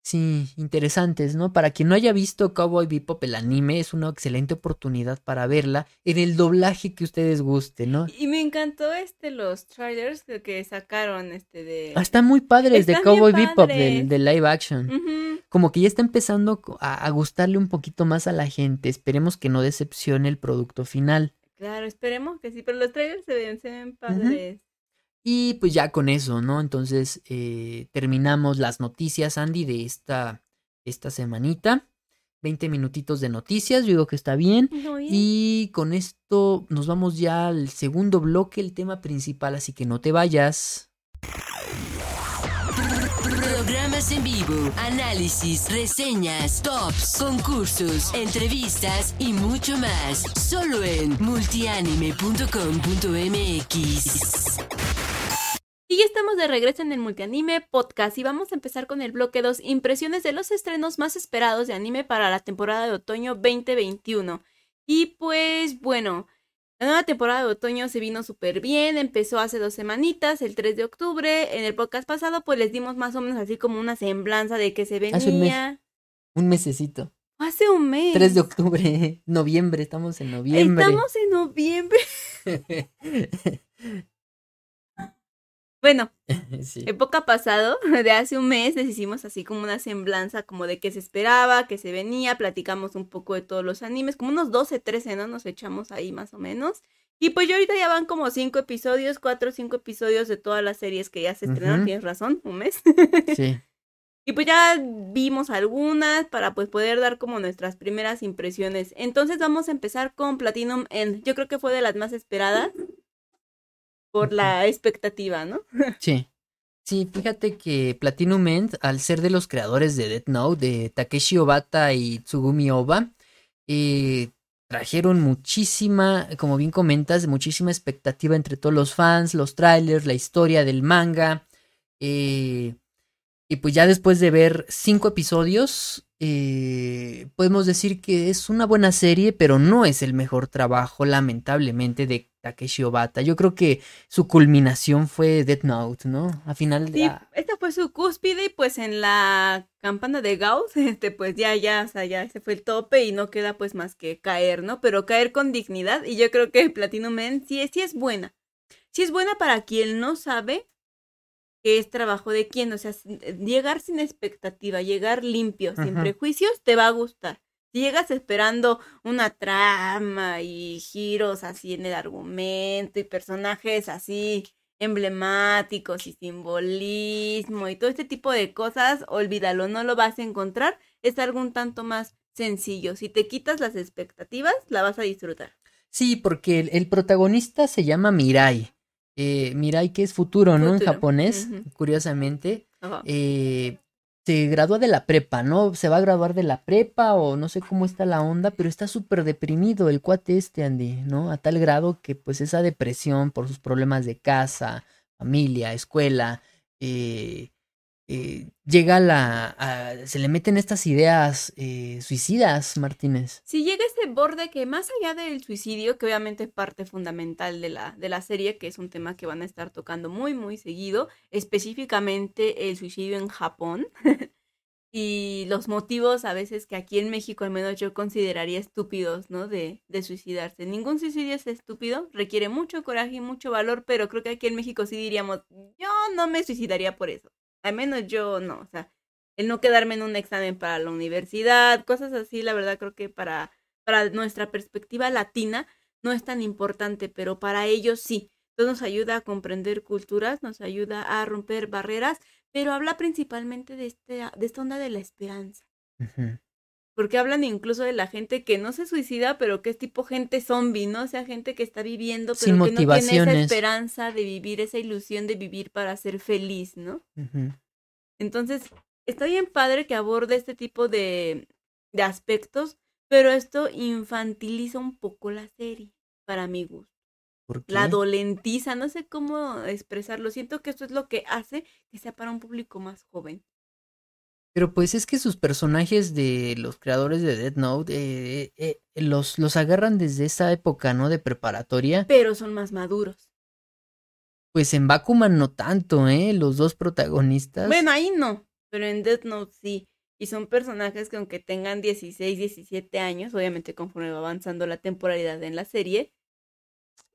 Sí, interesantes, ¿no? Para quien no haya visto Cowboy Bebop, el anime, es una excelente oportunidad para verla en el doblaje que ustedes gusten, ¿no? Y me encantó este los trailers que, que sacaron este de... Ah, Están muy padres de Están Cowboy Bebop, del, del live action. Como que ya está empezando a, a gustarle un poquito más a la gente. Esperemos que no decepcione el producto final. Claro, esperemos que sí, pero los trailers se ven, se ven padres. Y pues ya con eso, ¿no? Entonces eh, terminamos las noticias, Andy, de esta, esta semanita. 20 minutitos de noticias, yo digo que está bien. Bien. Y con esto nos vamos ya al segundo bloque, el tema principal, así que no te vayas. Programas en vivo, análisis, reseñas, tops, concursos, entrevistas y mucho más. Solo en multianime.com.mx. Y ya estamos de regreso en el Multianime Podcast y vamos a empezar con el bloque 2, impresiones de los estrenos más esperados de anime para la temporada de otoño 2021. Y pues bueno, la nueva temporada de otoño se vino súper bien, empezó hace dos semanitas, el 3 de octubre. En el podcast pasado pues les dimos más o menos así como una semblanza de que se Hace un mes. venía. Un mesecito. Hace un mes. 3 de octubre, noviembre, estamos en noviembre. Estamos en noviembre. Bueno, Sí. época pasado, de hace un mes, les hicimos así como una semblanza como de qué se esperaba, qué se venía, platicamos un poco de todos los animes, como unos 12, 13, ¿no? Nos echamos ahí más o menos. Y pues yo ahorita ya van como cinco episodios, cuatro o cinco episodios de todas las series que ya se estrenaron, tienes razón, un mes. Sí. Y pues ya vimos algunas para pues poder dar como nuestras primeras impresiones. Entonces vamos a empezar con Platinum End. Yo creo que fue de las más esperadas por la expectativa, ¿no? Sí. Sí, fíjate que Platinum End, al ser de los creadores de Death Note, de Takeshi Obata y Tsugumi Oba, eh, trajeron muchísima, como bien comentas, muchísima expectativa entre todos los fans, los trailers, la historia del manga. eh, y pues ya después de ver cinco episodios, eh, podemos decir que es una buena serie, pero no es el mejor trabajo, lamentablemente, de Takeshi Obata. Yo creo que su culminación fue Death Note, ¿no? A final de... Sí, ah, esta fue su cúspide y pues en la campana de Gauss, este, pues ya, ya, o sea, ya ese fue el tope y no queda pues más que caer, ¿no? Pero caer con dignidad y yo creo que Platinum Men sí, es- sí es buena. Sí es buena para quien no sabe que es trabajo de quién, o sea, llegar sin expectativa, llegar limpio, sin prejuicios, te va a gustar. Si llegas esperando una trama y giros así en el argumento y personajes así emblemáticos y simbolismo y todo este tipo de cosas, olvídalo, no lo vas a encontrar. Es algo un tanto más sencillo. Si te quitas las expectativas, la vas a disfrutar. Sí, porque el, el protagonista se llama Mirai. Eh, Mirai, que es futuro, ¿no? En japonés, curiosamente. Ajá. Eh, se gradúa de la prepa, ¿no? Se va a graduar de la prepa o no sé cómo está la onda, pero está súper deprimido el cuate este, Andy, ¿no? A tal grado que pues esa depresión por sus problemas de casa, familia, escuela, eh, eh, llega la... se le meten estas ideas eh, suicidas, Martínez. Si llega ese borde que más allá del suicidio, que obviamente es parte fundamental de la, de la serie, que es un tema que van a estar tocando muy, muy seguido, específicamente el suicidio en Japón. y los motivos a veces que aquí en México al menos yo consideraría estúpidos, ¿no? De, de suicidarse. Ningún suicidio es estúpido, requiere mucho coraje y mucho valor, pero creo que aquí en México sí diríamos, yo no me suicidaría por eso. Al menos yo no, o sea, el no quedarme en un examen para la universidad, cosas así, la verdad creo que para, para nuestra perspectiva latina no es tan importante, pero para ellos sí. Entonces nos ayuda a comprender culturas, nos ayuda a romper barreras, pero habla principalmente de, este, de esta onda de la esperanza. Porque hablan incluso de la gente que no se suicida, pero que es tipo gente zombie, ¿no? O sea, gente que está viviendo, pero Sin que no tiene esa esperanza de vivir, esa ilusión de vivir para ser feliz, ¿no? Entonces, está bien padre que aborde este tipo de, de aspectos, pero esto infantiliza un poco la serie, para mi gusto. ¿Por La qué? dolentiza, no sé cómo expresarlo. Siento que esto es lo que hace que sea para un público más joven. Pero pues es que sus personajes de los creadores de Death Note eh, eh, eh, los, los agarran desde esa época, ¿no? De preparatoria. Pero son más maduros. Pues en Bakuman no tanto, ¿eh? Los dos protagonistas. Bueno, ahí no, pero en Death Note sí. Y son personajes que aunque tengan 16, 17 años, obviamente conforme va avanzando la temporalidad en la serie,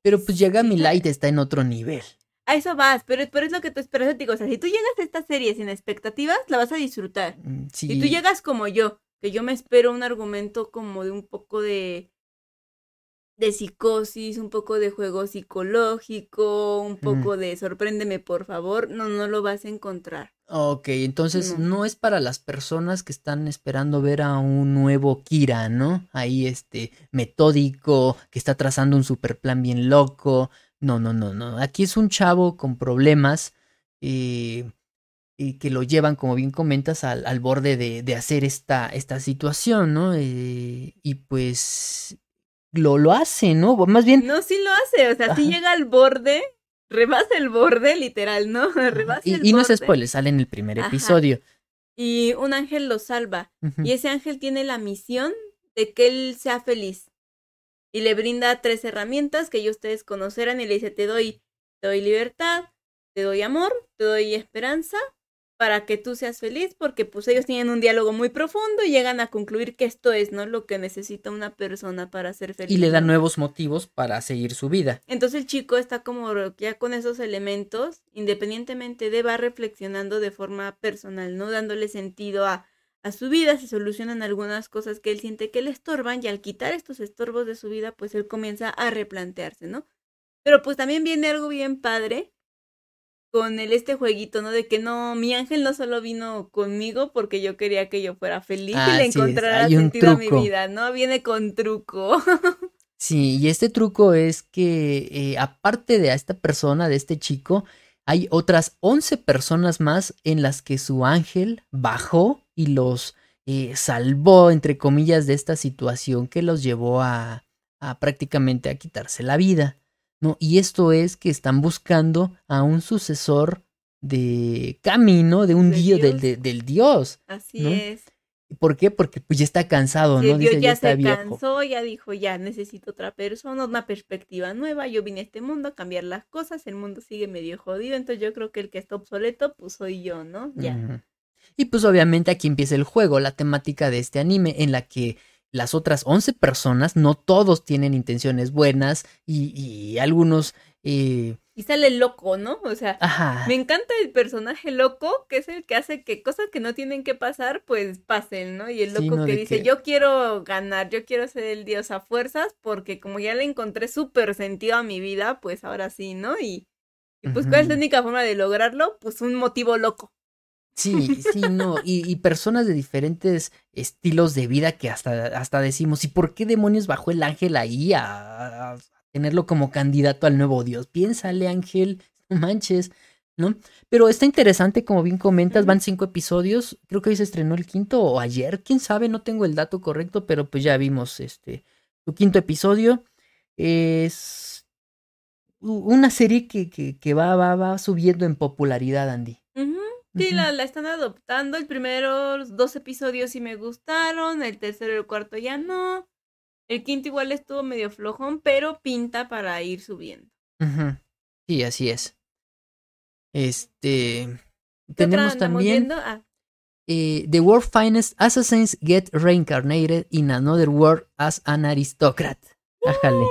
pero pues llega sí, mi la- Light está en otro nivel. A eso vas, pero, pero es lo que tú esperas, te digo, o sea, si tú llegas a esta serie sin expectativas, la vas a disfrutar. Mm, Sí. Si tú llegas como yo, que yo me espero un argumento como de un poco de de psicosis, un poco de juego psicológico, un poco de sorpréndeme por favor, no, no lo vas a encontrar. Ok, entonces No. no. es para las personas que están esperando ver a un nuevo Kira, ¿no? Ahí este metódico, que está trazando un super plan bien loco. No, no, no, no. Aquí es un chavo con problemas eh, y que lo llevan, como bien comentas, al, al borde de, de hacer esta, esta situación, ¿no? Eh, y pues lo, lo hace, ¿no? Más bien, No, sí lo hace, o sea, sí llega al borde, rebasa el borde, literal, ¿no? Rebasa y, el y no es spoiler, sale en el primer Ajá. episodio. Y un ángel lo salva. Y ese ángel tiene la misión de que él sea feliz. Y le brinda tres herramientas que ya ustedes conocerán y le dice, te doy, te doy libertad, te doy amor, te doy esperanza para que tú seas feliz, porque pues ellos tienen un diálogo muy profundo y llegan a concluir que esto es, ¿no? Lo que necesita una persona para ser feliz. Y le da ¿no? nuevos motivos para seguir su vida. Entonces el chico está como ya con esos elementos, independientemente de, va reflexionando de forma personal, ¿no? Dándole sentido a, a su vida, se solucionan algunas cosas que él siente que le estorban y al quitar estos estorbos de su vida, pues él comienza a replantearse, ¿no? Pero pues también viene algo bien padre con el este jueguito, ¿no? De que no, mi ángel no solo vino conmigo porque yo quería que yo fuera feliz y le encontrara sentido a mi vida, ¿no? Viene con truco. Sí, y este truco es que eh, aparte de a esta persona, de este chico, hay otras 11 personas más en las que su ángel bajó y los eh, salvó, entre comillas, de esta situación que los llevó a, a prácticamente a quitarse la vida. ¿no? Y esto es que están buscando a un sucesor de camino, de un De dios, del, de- del dios. Así ¿No? es. ¿Por qué? Porque pues ya está cansado, Sí, ¿no? Dice, ya, está se viejo. cansó, ya dijo, ya necesito otra persona, una perspectiva nueva. Yo vine a este mundo a cambiar las cosas, el mundo sigue medio jodido, entonces yo creo que el que está obsoleto, pues soy yo, ¿no? Ya. Y pues obviamente aquí empieza el juego, la temática de este anime en la que las otras 11 personas, no todos tienen intenciones buenas y, y algunos... eh, Y sale loco, ¿no? O sea, ajá. me encanta el personaje loco, que es el que hace que cosas que no tienen que pasar, pues pasen, ¿no? Y el Sí, loco ¿no? que dice, que- yo quiero ganar, yo quiero ser el dios a fuerzas, porque como ya le encontré súper sentido a mi vida, pues ahora sí, ¿no? Y, y pues, ¿cuál es la única forma de lograrlo? Pues un motivo loco. Sí, sí, no. Y, y personas de diferentes estilos de vida que hasta, hasta decimos, ¿y por qué demonios bajó el ángel ahí a, a tenerlo como candidato al nuevo Dios? Piénsale, ángel, no manches. ¿no? Pero está interesante, como bien comentas, van cinco episodios, creo que hoy se estrenó el quinto o ayer, quién sabe, no tengo el dato correcto, pero pues ya vimos este, su quinto episodio. Es una serie que, que, que va, va, va subiendo en popularidad, Andy. Sí, la, la, están adoptando. El primero, dos episodios sí me gustaron. El tercero y el cuarto ya no. El quinto igual estuvo medio flojón, pero pinta para ir subiendo. Sí, así es. Este. Tenemos también. Ah. Eh, The World Finest Assassins Get Reincarnated in Another World as an Aristocrat. Ájale.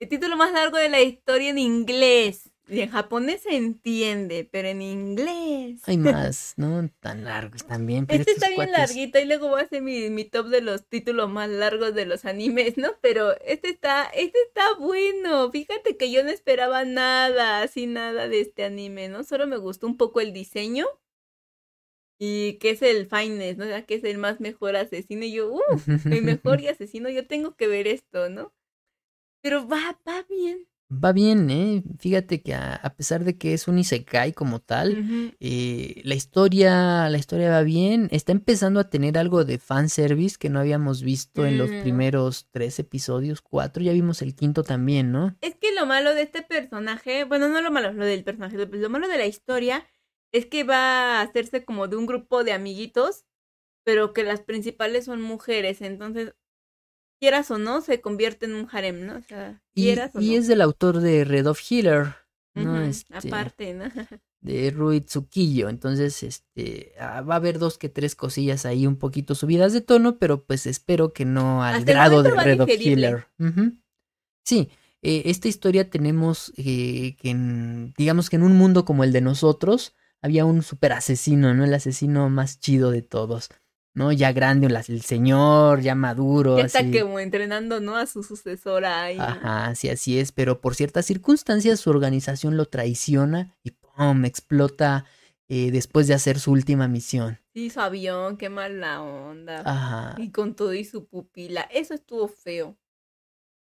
El título más largo de la historia en inglés. Y en japonés se entiende, pero en inglés. Hay más, ¿no? Tan largos también. Pero este está bien larguito y luego voy a hacer mi, mi, top de los títulos más largos de los animes, ¿no? Pero este está, este está bueno. Fíjate que yo no esperaba nada, así nada de este anime, ¿no? Solo me gustó un poco el diseño. Y que es el finest, ¿no? Que es el más mejor asesino. Y yo, uh, el mejor y asesino, yo tengo que ver esto, ¿no? Pero va, va bien va bien, ¿eh? Fíjate que a, pesar de que es un isekai como tal, eh, la historia, la historia va bien. Está empezando a tener algo de fanservice que no habíamos visto en los primeros tres episodios, cuatro. Ya vimos el quinto también, ¿no? Es que lo malo de este personaje, bueno, no lo malo, lo del personaje, lo malo de la historia es que va a hacerse como de un grupo de amiguitos, pero que las principales son mujeres. Entonces, quieras o no, se convierte en un harem, ¿no? O sea, quieras y, o y es del autor de Red of Healer, ¿no? Uh -huh, este, aparte, ¿no? de Rui Tsukiyo. Entonces, este, ah, va a haber dos que tres cosillas ahí un poquito subidas de tono, pero pues espero que no al Hasta grado de Red of. Healer. Uh -huh. Sí, eh, esta historia tenemos eh, que, en, digamos que en un mundo como el de nosotros, había un super asesino, ¿no? El asesino más chido de todos. ¿No? Ya grande, el señor, ya maduro. Ya está así. como entrenando, ¿no? A su sucesora ahí. Ajá, sí, así es, pero por ciertas circunstancias su organización lo traiciona y ¡pum! explota eh, después de hacer su última misión. Sí, su avión, qué mala onda. Ajá. Y con todo y su pupila. Eso estuvo feo.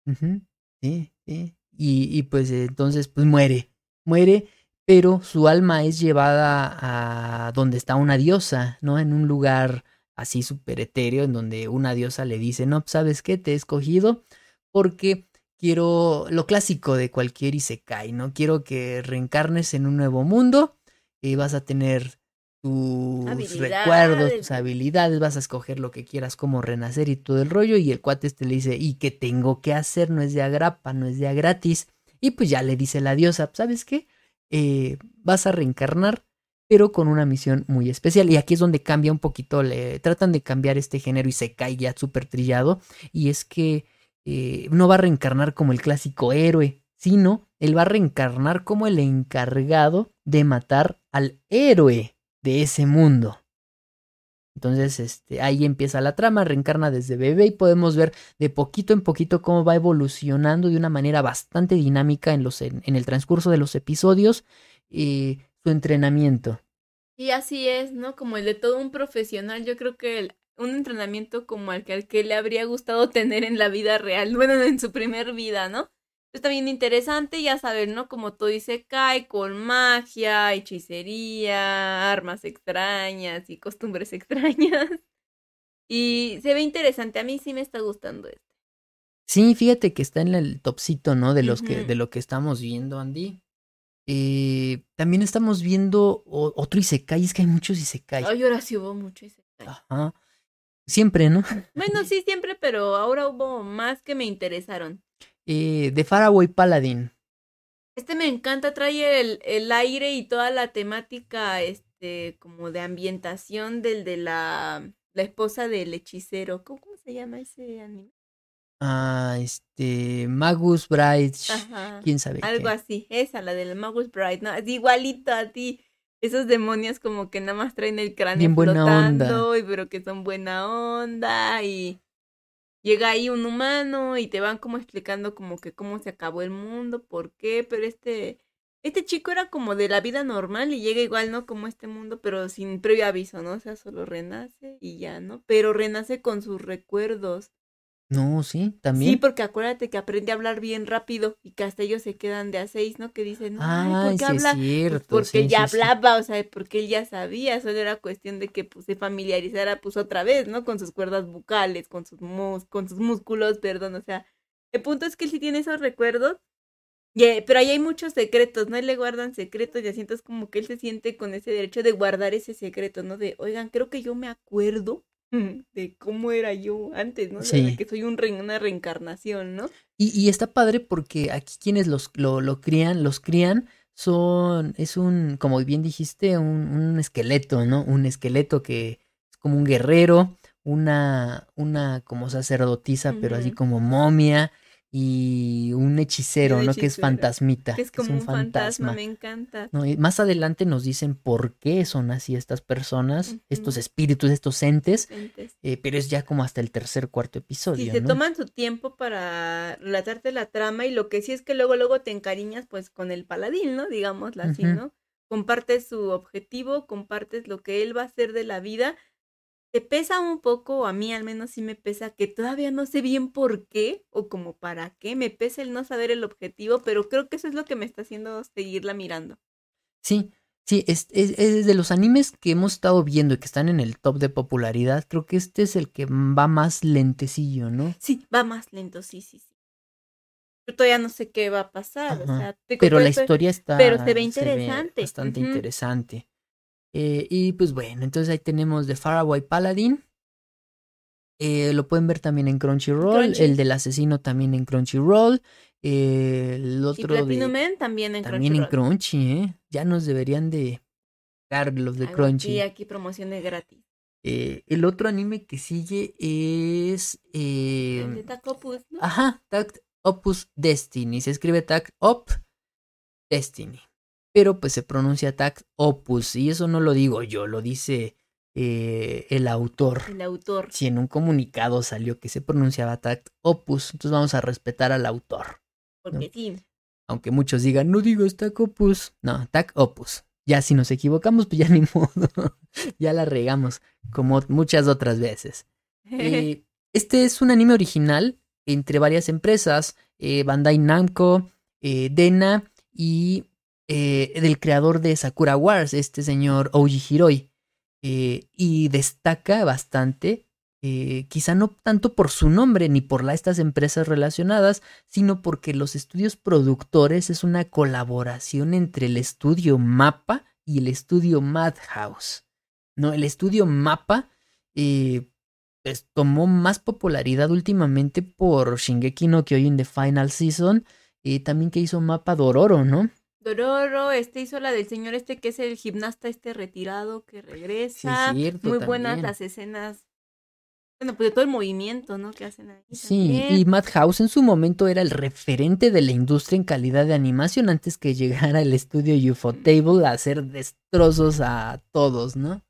Uh -huh. Sí, sí. Y, y pues entonces, pues muere. Muere pero su alma es llevada a donde está una diosa, ¿no? En un lugar así súper etéreo, en donde una diosa le dice, no, ¿sabes qué? Te he escogido porque quiero lo clásico de cualquier Isekai, ¿no? Quiero que reencarnes en un nuevo mundo y vas a tener tus recuerdos, tus habilidades, vas a escoger lo que quieras, como renacer y todo el rollo. Y el cuate este le dice, ¿y qué tengo que hacer? No es de agrapa, no es de gratis. Y pues ya le dice la diosa, ¿sabes qué? Eh, vas a reencarnar, pero con una misión muy especial. Y aquí es donde cambia un poquito, le tratan de cambiar este género y se cae ya súper trillado. Y es que eh, no va a reencarnar como el clásico héroe, sino él va a reencarnar como el encargado de matar al héroe de ese mundo. Entonces, este, ahí empieza la trama, reencarna desde bebé y podemos ver de poquito en poquito cómo va evolucionando de una manera bastante dinámica en, los, en, en el transcurso de los episodios y su entrenamiento. Y así es, ¿no? Como el de todo un profesional, yo creo que el, un entrenamiento como al que, al que le habría gustado tener en la vida real, bueno, en su primer vida, ¿no? Está bien interesante, ya saben, ¿no? Como todo dice, cae con magia, hechicería, armas extrañas y costumbres extrañas. Y se ve interesante, a mí sí me está gustando este. Sí, fíjate que está en el topcito, ¿no? De los que, de lo que estamos viendo, Andy. Eh, también estamos viendo otro Isekai, es que hay muchos Isekai. Ay, ahora sí hubo mucho isekai. Ajá. Siempre, ¿no? Bueno, sí, siempre, pero ahora hubo más que me interesaron. Eh, The Faraway Paladin. Este me encanta, trae el, el aire y toda la temática, este, como de ambientación del de la, la esposa del hechicero. ¿Cómo, cómo se llama ese anime? Ah, este. Magus Bright. Ajá. ¿Quién sabe? Algo qué? así, esa, la del Magus Bright, ¿no? Es igualito a ti. Esos demonios como que nada más traen el cráneo Bien buena flotando, y pero que son buena onda y llega ahí un humano y te van como explicando como que cómo se acabó el mundo, por qué, pero este este chico era como de la vida normal y llega igual, ¿no? Como este mundo, pero sin previo aviso, ¿no? O sea, solo renace y ya, ¿no? Pero renace con sus recuerdos. No, sí, también. Sí, porque acuérdate que aprende a hablar bien rápido y que hasta ellos se quedan de a seis, ¿no? Que dicen, ay, ¿por qué sí es? Pues cierto. porque sí, ya sí, hablaba, o sea, porque él ya sabía, solo era cuestión de que pues se familiarizara pues otra vez, ¿no? Con sus cuerdas bucales, con sus mus con sus músculos, perdón, o sea, el punto es que él sí tiene esos recuerdos, eh, pero ahí hay muchos secretos, ¿no? Él le guardan secretos y así entonces como que él se siente con ese derecho de guardar ese secreto, ¿no? De, oigan, creo que yo me acuerdo de cómo era yo antes, ¿no? De Sí. que soy un re- una reencarnación, ¿no? Y, y está padre porque aquí quienes los, lo, lo crían, los crían, son, es un, como bien dijiste, un, un esqueleto, ¿no? Un esqueleto que es como un guerrero, una, una como sacerdotisa, pero así como momia, y un hechicero, ¿no? Que es fantasmita, Que es como un, un fantasma, me encanta. ¿no? Y más adelante nos dicen por qué son así estas personas, estos espíritus, estos entes, Entes. eh, pero es ya como hasta el tercer, cuarto episodio, Sí, se ¿no? toman su tiempo para relatarte la trama y lo que sí es que luego luego te encariñas pues con el paladín, ¿no? Digámoslo así. ¿no? Compartes su objetivo, compartes lo que él va a hacer de la vida. Te pesa un poco, o a mí al menos sí me pesa, que todavía no sé bien por qué o como para qué. Me pesa el no saber el objetivo, pero creo que eso es lo que me está haciendo seguirla mirando. Sí, sí, es, es, es de los animes que hemos estado viendo y que están en el top de popularidad, creo que este es el que va más lentecillo, ¿no? Sí, va más lento, sí, sí, sí. Yo todavía no sé qué va a pasar, o sea, te Pero la historia está... pero se ve interesante, bastante interesante. Eh, y pues bueno, entonces ahí tenemos The Faraway Paladin. Eh, lo pueden ver también en Crunchyroll. Crunchy. El del asesino también en Crunchyroll. Eh, el Y otro Platinum de... Man también en También en Crunchyroll. Crunchy, ¿eh? Ya nos deberían de... dar los de Algo Crunchy. Aquí, aquí promociones gratis. Eh, el otro anime que sigue es. eh, El de Tacopus, ¿no? ajá, Tact Opus Destiny. Se escribe Tact Op Destiny. Pero pues se pronuncia Tact Opus. Y eso no lo digo yo, lo dice eh, el autor. El autor. Si en un comunicado salió que se pronunciaba Tact Opus, entonces vamos a respetar al autor. Porque sí. Aunque muchos digan, no digas Tac Opus. No, Tac Opus. Ya si nos equivocamos, pues ya ni modo. ya la regamos, como muchas otras veces. Eh, este es un anime original entre varias empresas, eh, Bandai Namco, Dena y eh, del creador de Sakura Wars, este señor Oji Hiroi. Eh, y destaca bastante, eh, quizá no tanto por su nombre ni por la, estas empresas relacionadas, sino porque los estudios productores es una colaboración entre el estudio Mappa y el estudio Madhouse. No, el estudio pues, tomó más popularidad últimamente por Shingeki no Kyojin The Final Season y también que hizo Mapa Dororo, ¿no? Dororo, este hizo la del señor este que es el gimnasta este retirado que regresa. Sí, cierto, Muy buenas también. las escenas. Bueno, pues de todo el movimiento, ¿no? Que hacen ahí. Sí, también. y Madhouse en su momento era el referente de la industria en calidad de animación antes que llegara el estudio Ufotable a hacer destrozos a todos, ¿no?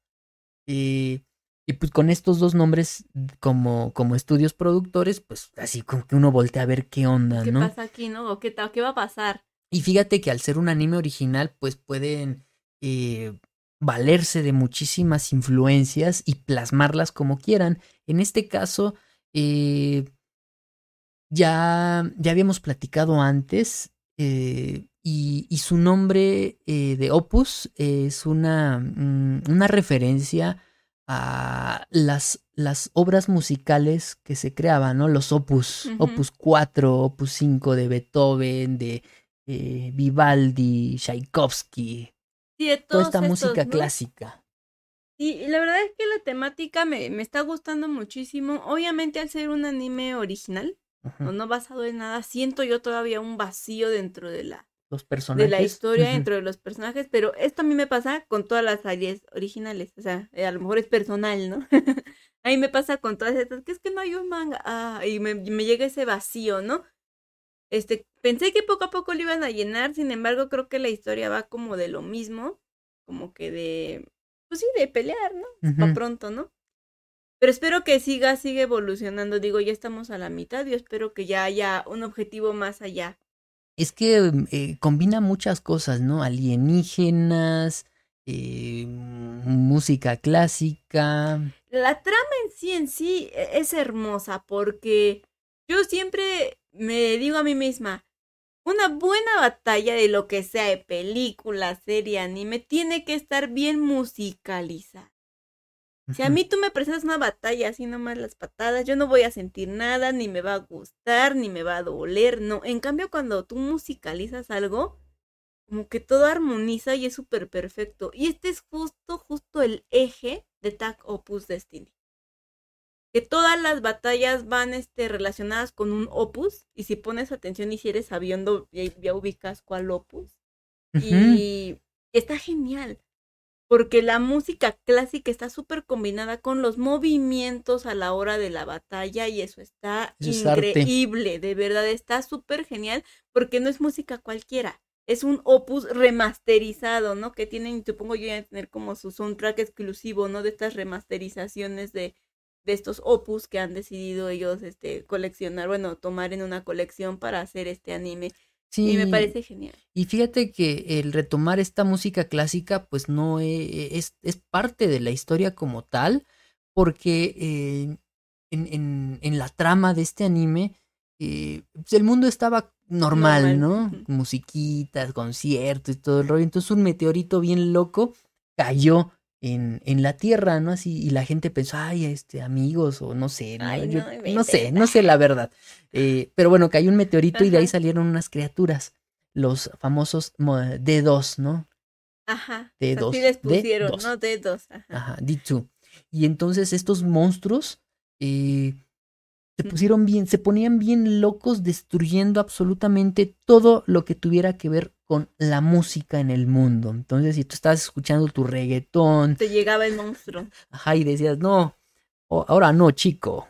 Y, y pues con estos dos nombres como, como estudios productores, pues así como que uno voltea a ver qué onda, ¿Qué ¿no? pasa aquí, no? ¿O qué, qué va a pasar? Y fíjate que al ser un anime original, pues pueden eh, valerse de muchísimas influencias y plasmarlas como quieran. En este caso, eh, ya, ya habíamos platicado antes eh, y, y su nombre eh, de Opus es una, mm, una referencia a las, las obras musicales que se creaban, ¿no? Los Opus. Opus 4, Opus 5 de Beethoven, de eh, Vivaldi, Tchaikovsky, Sí, de toda esta estos, música ¿no? clásica. Y la verdad es que la temática me, me está gustando muchísimo. Obviamente al ser un anime original, o no basado en nada, siento yo todavía un vacío dentro de la, Los de personajes. la historia, dentro de los personajes, pero esto a mí me pasa con todas las series originales, o sea, eh, a lo mejor es personal, ¿no? a mí me pasa con todas estas, que es que no hay un manga, ah, y me, me llega ese vacío, ¿no? Este, pensé que poco a poco lo iban a llenar, sin embargo, creo que la historia va como de lo mismo, como que de, pues sí, de pelear, ¿no? Ujú. Pa' pronto, ¿no? Pero espero que siga, siga evolucionando. Digo, ya estamos a la mitad. Yo espero que ya haya un objetivo más allá es que eh, combina muchas cosas, ¿no? Alienígenas, eh, música clásica. La trama en sí, en sí, e, es hermosa porque yo siempre me digo a mí misma, una buena batalla de lo que sea, de película, serie, anime, tiene que estar bien musicalizada. Si a mí tú me presentas una batalla así nomás las patadas, yo no voy a sentir nada, ni me va a gustar, ni me va a doler, no. En cambio, cuando tú musicalizas algo, como que todo armoniza y es súper perfecto. Y este es justo, justo el eje de Tag Opus Destiny. Que todas las batallas van este, relacionadas con un opus, y si pones atención y si eres sabiendo, ya, ya ubicas cuál opus. Y está genial porque la música clásica está súper combinada con los movimientos a la hora de la batalla y eso está increíble, de verdad está súper genial porque no es música cualquiera, es un opus remasterizado, ¿no? Que tienen, supongo yo, a tener como su soundtrack exclusivo, ¿no? De estas remasterizaciones de, de estos opus que han decidido ellos este, coleccionar, bueno, tomar en una colección para hacer este anime. Sí, y me parece genial. Y fíjate que el retomar esta música clásica, pues no e, es, es parte de la historia como tal, porque eh, en, en, en, la trama de este anime, eh, pues el mundo estaba normal, ¿no? Musiquitas, conciertos y todo el rollo. Entonces un meteorito bien loco cayó en, en la tierra, ¿no? Así, y la gente pensó, ay, este, amigos, o no sé, ¿no? no, sé, no sé la verdad. Eh, pero bueno, cayó un meteorito y de ahí salieron unas criaturas, los famosos D2, ¿no? Ajá. D2. Así les pusieron, D2. ¿no? D2. Ajá. Ajá, D2. Y entonces estos monstruos eh, se pusieron bien, se ponían bien locos destruyendo absolutamente todo lo que tuviera que ver con la música en el mundo. Entonces, si tú estabas escuchando tu reggaetón. Te llegaba el monstruo. Ajá, y decías, no, ahora no, chico.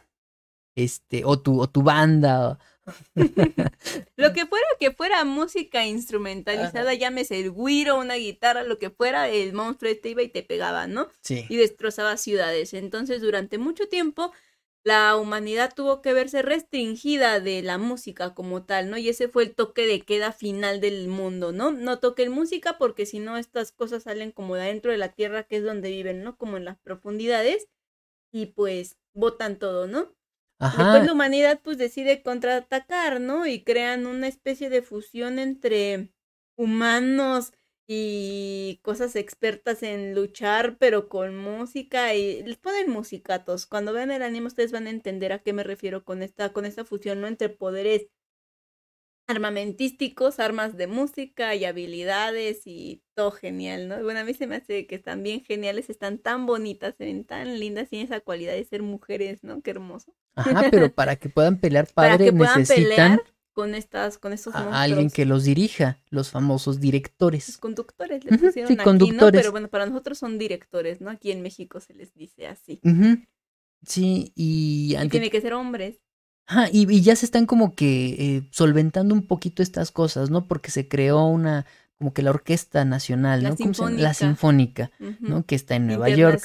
Este, o tu, o tu banda. lo que fuera que fuera música instrumentalizada, llámese el guiro, una guitarra, lo que fuera, el monstruo te iba y te pegaba, ¿no? Sí. Y destrozaba ciudades. Entonces, durante mucho tiempo, la humanidad tuvo que verse restringida de la música como tal, ¿no? Y ese fue el toque de queda final del mundo, ¿no? No toquen música porque si no estas cosas salen como de adentro de la tierra, que es donde viven, ¿no? Como en las profundidades y pues botan todo, ¿no? Ajá. Después la humanidad pues decide contraatacar, ¿no? Y crean una especie de fusión entre humanos, y cosas expertas en luchar, pero con música y les ponen musicatos. Cuando vean el anime ustedes van a entender a qué me refiero con esta, con esta fusión, ¿no? Entre poderes armamentísticos, armas de música y habilidades y todo genial, ¿no? Bueno, a mí se me hace que están bien geniales, están tan bonitas, se ven tan lindas, tienen esa cualidad de ser mujeres, ¿no? Qué hermoso. Ajá, pero para que puedan pelear padre necesitan con estas, con estos a alguien que los dirija, los famosos directores. Los conductores le pusieron sí, conductores. Pero bueno, para nosotros son directores, ¿no? Aquí en México se les dice así. Sí, y... y tiene que ser hombres. Ajá, y, y, ya se están como que eh, solventando un poquito estas cosas, ¿no? Porque se creó una como que la Orquesta Nacional, la ¿no? Sinfónica. La Sinfónica, ¿no? Que está en Nueva York.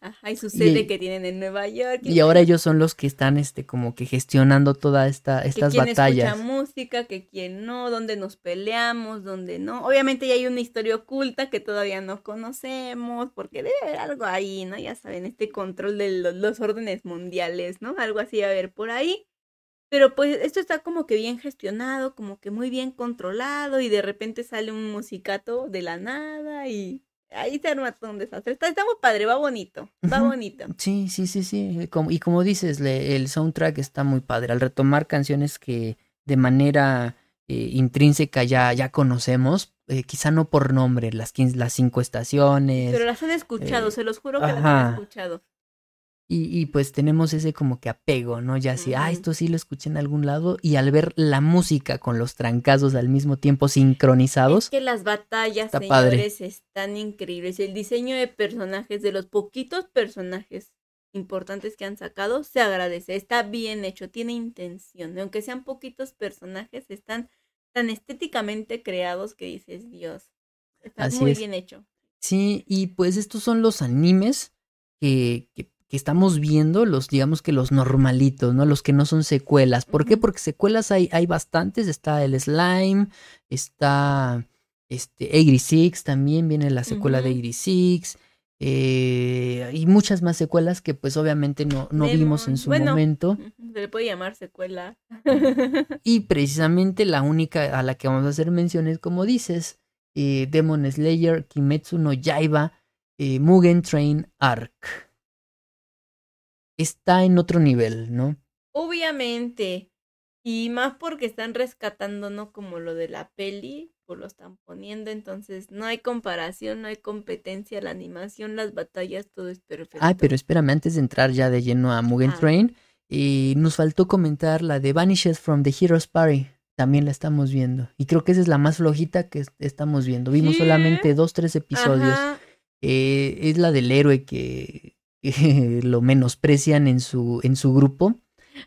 Ajá, y su sede que tienen en Nueva York. Y, ahora ellos son los que están, este, como que gestionando toda esta, estas que quién batallas. escucha música, que quién no, dónde nos peleamos, dónde no. Obviamente ya hay una historia oculta que todavía no conocemos, porque debe haber algo ahí, ¿no? Ya saben, este control de los, los órdenes mundiales, ¿no? Algo así va a haber por ahí. Pero pues esto está como que bien gestionado, como que muy bien controlado y de repente sale un musicato de la nada y ahí se arma todo un desastre. Está, muy padre, va bonito, va bonito. Sí, sí, sí, sí. y como dices, el soundtrack está muy padre. Al retomar canciones que de manera eh, intrínseca ya, ya conocemos, eh, quizá no por nombre, las, las cinco estaciones. Pero las han escuchado, eh, se los juro que las han escuchado. Y, pues tenemos ese como que apego, ¿no? Ya así, ah, esto sí lo escuché en algún lado. Y al ver la música con los trancazos al mismo tiempo sincronizados. Es que las batallas, señores, están increíbles. El diseño de personajes, de los poquitos personajes importantes que han sacado, se agradece. Está bien hecho, tiene intención. Aunque sean poquitos personajes, están tan estéticamente creados que dices, Dios, está muy bien hecho. Sí, y pues estos son los animes que, que que estamos viendo, los, digamos que los normalitos, ¿no? Los que no son secuelas. ¿Por qué? Porque secuelas hay, hay bastantes. Está el Slime, está este 86 también, viene la secuela de Ujú. 86. eh, y muchas más secuelas que pues obviamente no, no vimos en su Bueno. momento. Se le puede llamar secuela. Y precisamente la única a la que vamos a hacer menciones, como dices, eh, Demon Slayer, Kimetsu no Yaiba, eh, Mugen Train Arc. Está en otro nivel, ¿no? Obviamente. Y más porque están rescatando, ¿no? Como lo de la peli, pues lo están poniendo. Entonces no hay comparación, no hay competencia. La animación, las batallas, todo es perfecto. Ay, pero espérame, antes de entrar ya de lleno a Mugen Ah. Train, eh, nos faltó comentar la de Vanishes from the Heroes Party. También la estamos viendo. Y creo que esa es la más flojita que est- estamos viendo. Vimos ¿Sí? solamente dos, tres episodios. Eh, es la del héroe que, lo menosprecian en su, en su grupo.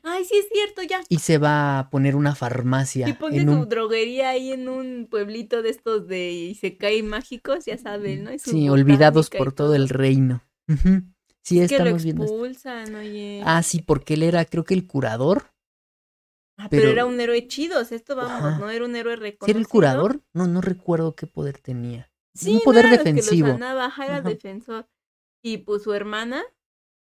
Ay, sí es cierto, ya. Y se va a poner una farmacia. Y pone en su un- droguería ahí en un pueblito de estos de Isekai mágicos, ya saben, ¿no? Sí, olvidados por todo el reino. Sí, Es que lo estamos viendo. expulsan, oye. Ah, sí, porque él era, creo que el curador. Ah, pero, pero- era un héroe chido, o sea, esto vamos. ¿no? Era un héroe ¿Sí reconocido. era el curador? No, no recuerdo qué poder tenía. Sí, un poder no era los que lo defensivo. sanaba, era Ajá. defensor. Y pues su hermana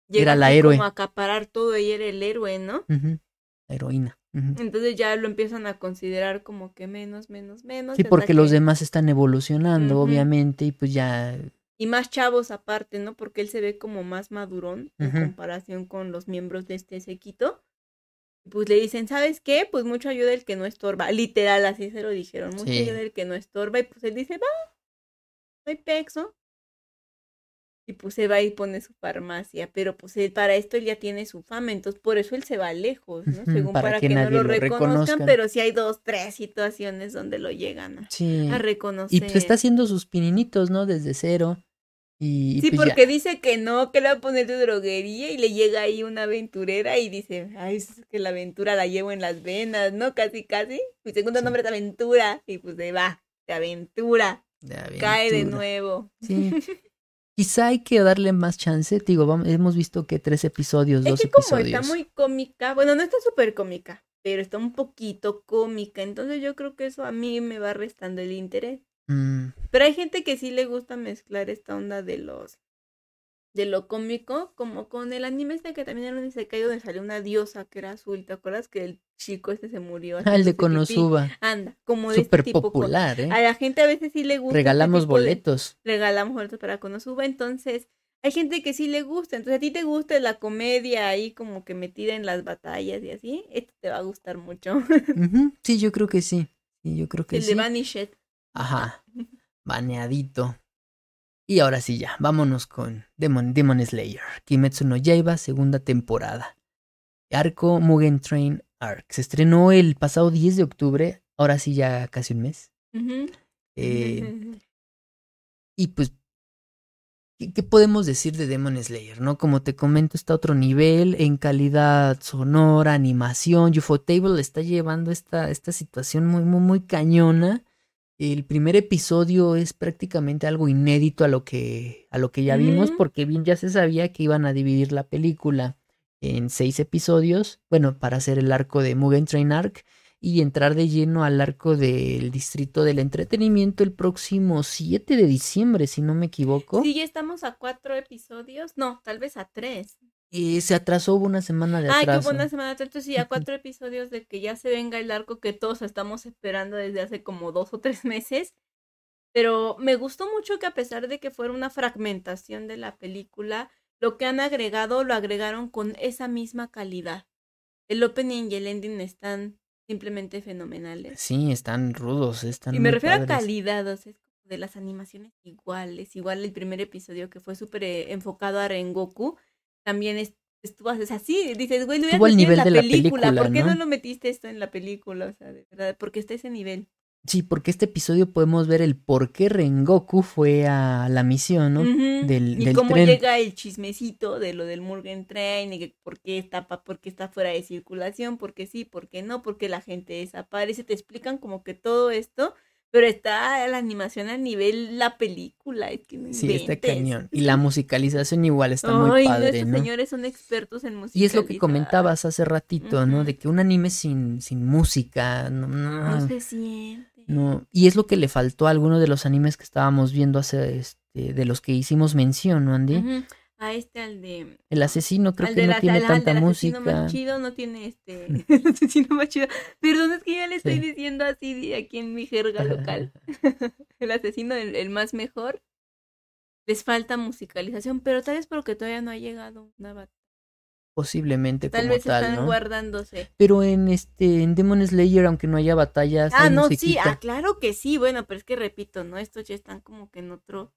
Era llega la así héroe. como a acaparar todo, ella era el héroe, ¿no? La heroína. Entonces ya lo empiezan a considerar como que menos, menos, menos. Sí, porque los demás están evolucionando, obviamente, y pues ya. Y más chavos aparte, ¿no? Porque él se ve como más madurón en comparación con los miembros de este sequito. Pues le dicen, ¿sabes qué? Pues mucho ayuda el que no estorba. Literal, así se lo dijeron. Mucho Sí. ayuda el que no estorba. Y pues él dice, va, hay pexo. Y pues se va y pone su farmacia. Pero pues él, para esto él ya tiene su fama. Entonces por eso él se va lejos, ¿no? Según para para, que que, no lo lo reconozcan. reconozcan. Pero sí hay dos, tres situaciones donde lo llegan a, Sí. a reconocer. Y pues está haciendo sus pininitos, ¿no? Desde cero. Y, Sí, pues ya. porque dice que no, que le va a poner de droguería y le llega ahí una aventurera y dice, ay, es que la aventura la llevo en las venas, ¿no? Casi, casi. Mi segundo Sí. nombre es aventura y pues se va, de aventura, De cae de aventura. nuevo. Sí. Quizá hay que darle más chance. Digo, vamos, hemos visto que tres episodios, Es dos que como episodios. está muy cómica, bueno, no está súper cómica, pero está un poquito cómica, entonces yo creo que eso a mí me va restando el interés. Mm, Pero hay gente que sí le gusta mezclar esta onda de los de lo cómico, como con el anime este que también era un isekai donde salió una diosa que era azul, ¿te acuerdas que el chico este se murió? Ah, el de pipí? Konosuba. Anda, como de Súper este tipo. con- popular, ¿eh? A la gente a veces sí le gusta. este Regalamos de- boletos. Regalamos boletos para Konosuba, entonces hay gente que sí le gusta, entonces a ti te gusta la comedia ahí como que metida en las batallas y así, esto te va a gustar mucho. Sí, yo creo que sí. Sí, yo creo que el sí. de Vanished. Ajá. Baneadito. Y ahora sí ya, vámonos con Demon, Demon Slayer. Kimetsu no Yaiba, segunda temporada. Arco Mugen Train Arc. Se estrenó el pasado 10 de octubre, ahora sí ya casi un mes. Eh, y pues, ¿qué, qué podemos decir de Demon Slayer? ¿No? Como te comento, está a otro nivel en calidad sonora, animación. Ufotable está llevando esta, esta situación muy, muy, muy cañona. El primer episodio es prácticamente algo inédito a lo que, a lo que ya vimos, Ujú. porque bien ya se sabía que iban a dividir la película en seis episodios, bueno, para hacer el arco de Mugen Train Arc y entrar de lleno al arco del Distrito del Entretenimiento el próximo 7 de diciembre, si no me equivoco. Sí, ya estamos a cuatro episodios. No, tal vez a tres. Y se atrasó, hubo una semana de Ay, atraso. qué buena semana. Entonces sí, a Ujú. cuatro episodios de que ya se venga el arco que todos estamos esperando desde hace como dos o tres meses. Pero me gustó mucho que a pesar de que fuera una fragmentación de la película, lo que han agregado lo agregaron con esa misma calidad. El opening y el ending están simplemente fenomenales. Sí, están rudos, están Y me refiero a padres. calidad, o sea, es como de las animaciones iguales. Igual el primer episodio que fue súper eh, enfocado a Rengoku, también es, estuvo es así. Dices, güey, lo hubieras metido en de la la película. película, ¿Por qué ¿no? no lo metiste esto en la película? O sea, de verdad, porque está ese nivel. Sí, porque este episodio podemos ver el por qué Rengoku fue a la misión, ¿no? Ujú. Del, y del cómo tren. llega el chismecito de lo del Mugen Train, y que por qué está, pa- por qué está fuera de circulación, por qué sí, por qué no, por qué la gente desaparece. Te explican como que todo esto Pero está la animación a nivel la película, es que Sí, está cañón. Y la musicalización igual está muy padre, ¿no? señores son expertos en música. Y es lo que comentabas hace ratito, ¿no? De que un anime sin, sin música, no, no, No se siente. no. Y es lo que le faltó a alguno de los animes que estábamos viendo hace, este, de los que hicimos mención, ¿no, Andy? Ujú. A este, al de. El asesino creo que de no la- tiene al- al tanta del asesino música. más chido no tiene este. el asesino más chido. Perdón, es que ya le estoy Sí. diciendo así aquí en mi jerga local. el asesino, el, el más mejor. Les falta musicalización, pero tal vez porque todavía no ha llegado una batalla. Posiblemente Tal como vez tal, están ¿no? guardándose. Pero en este, en Demon Slayer, aunque no haya batallas, Ah, hay no, sí, ah, claro que sí. Bueno, pero es que repito, ¿no? Estos ya están como que en otro,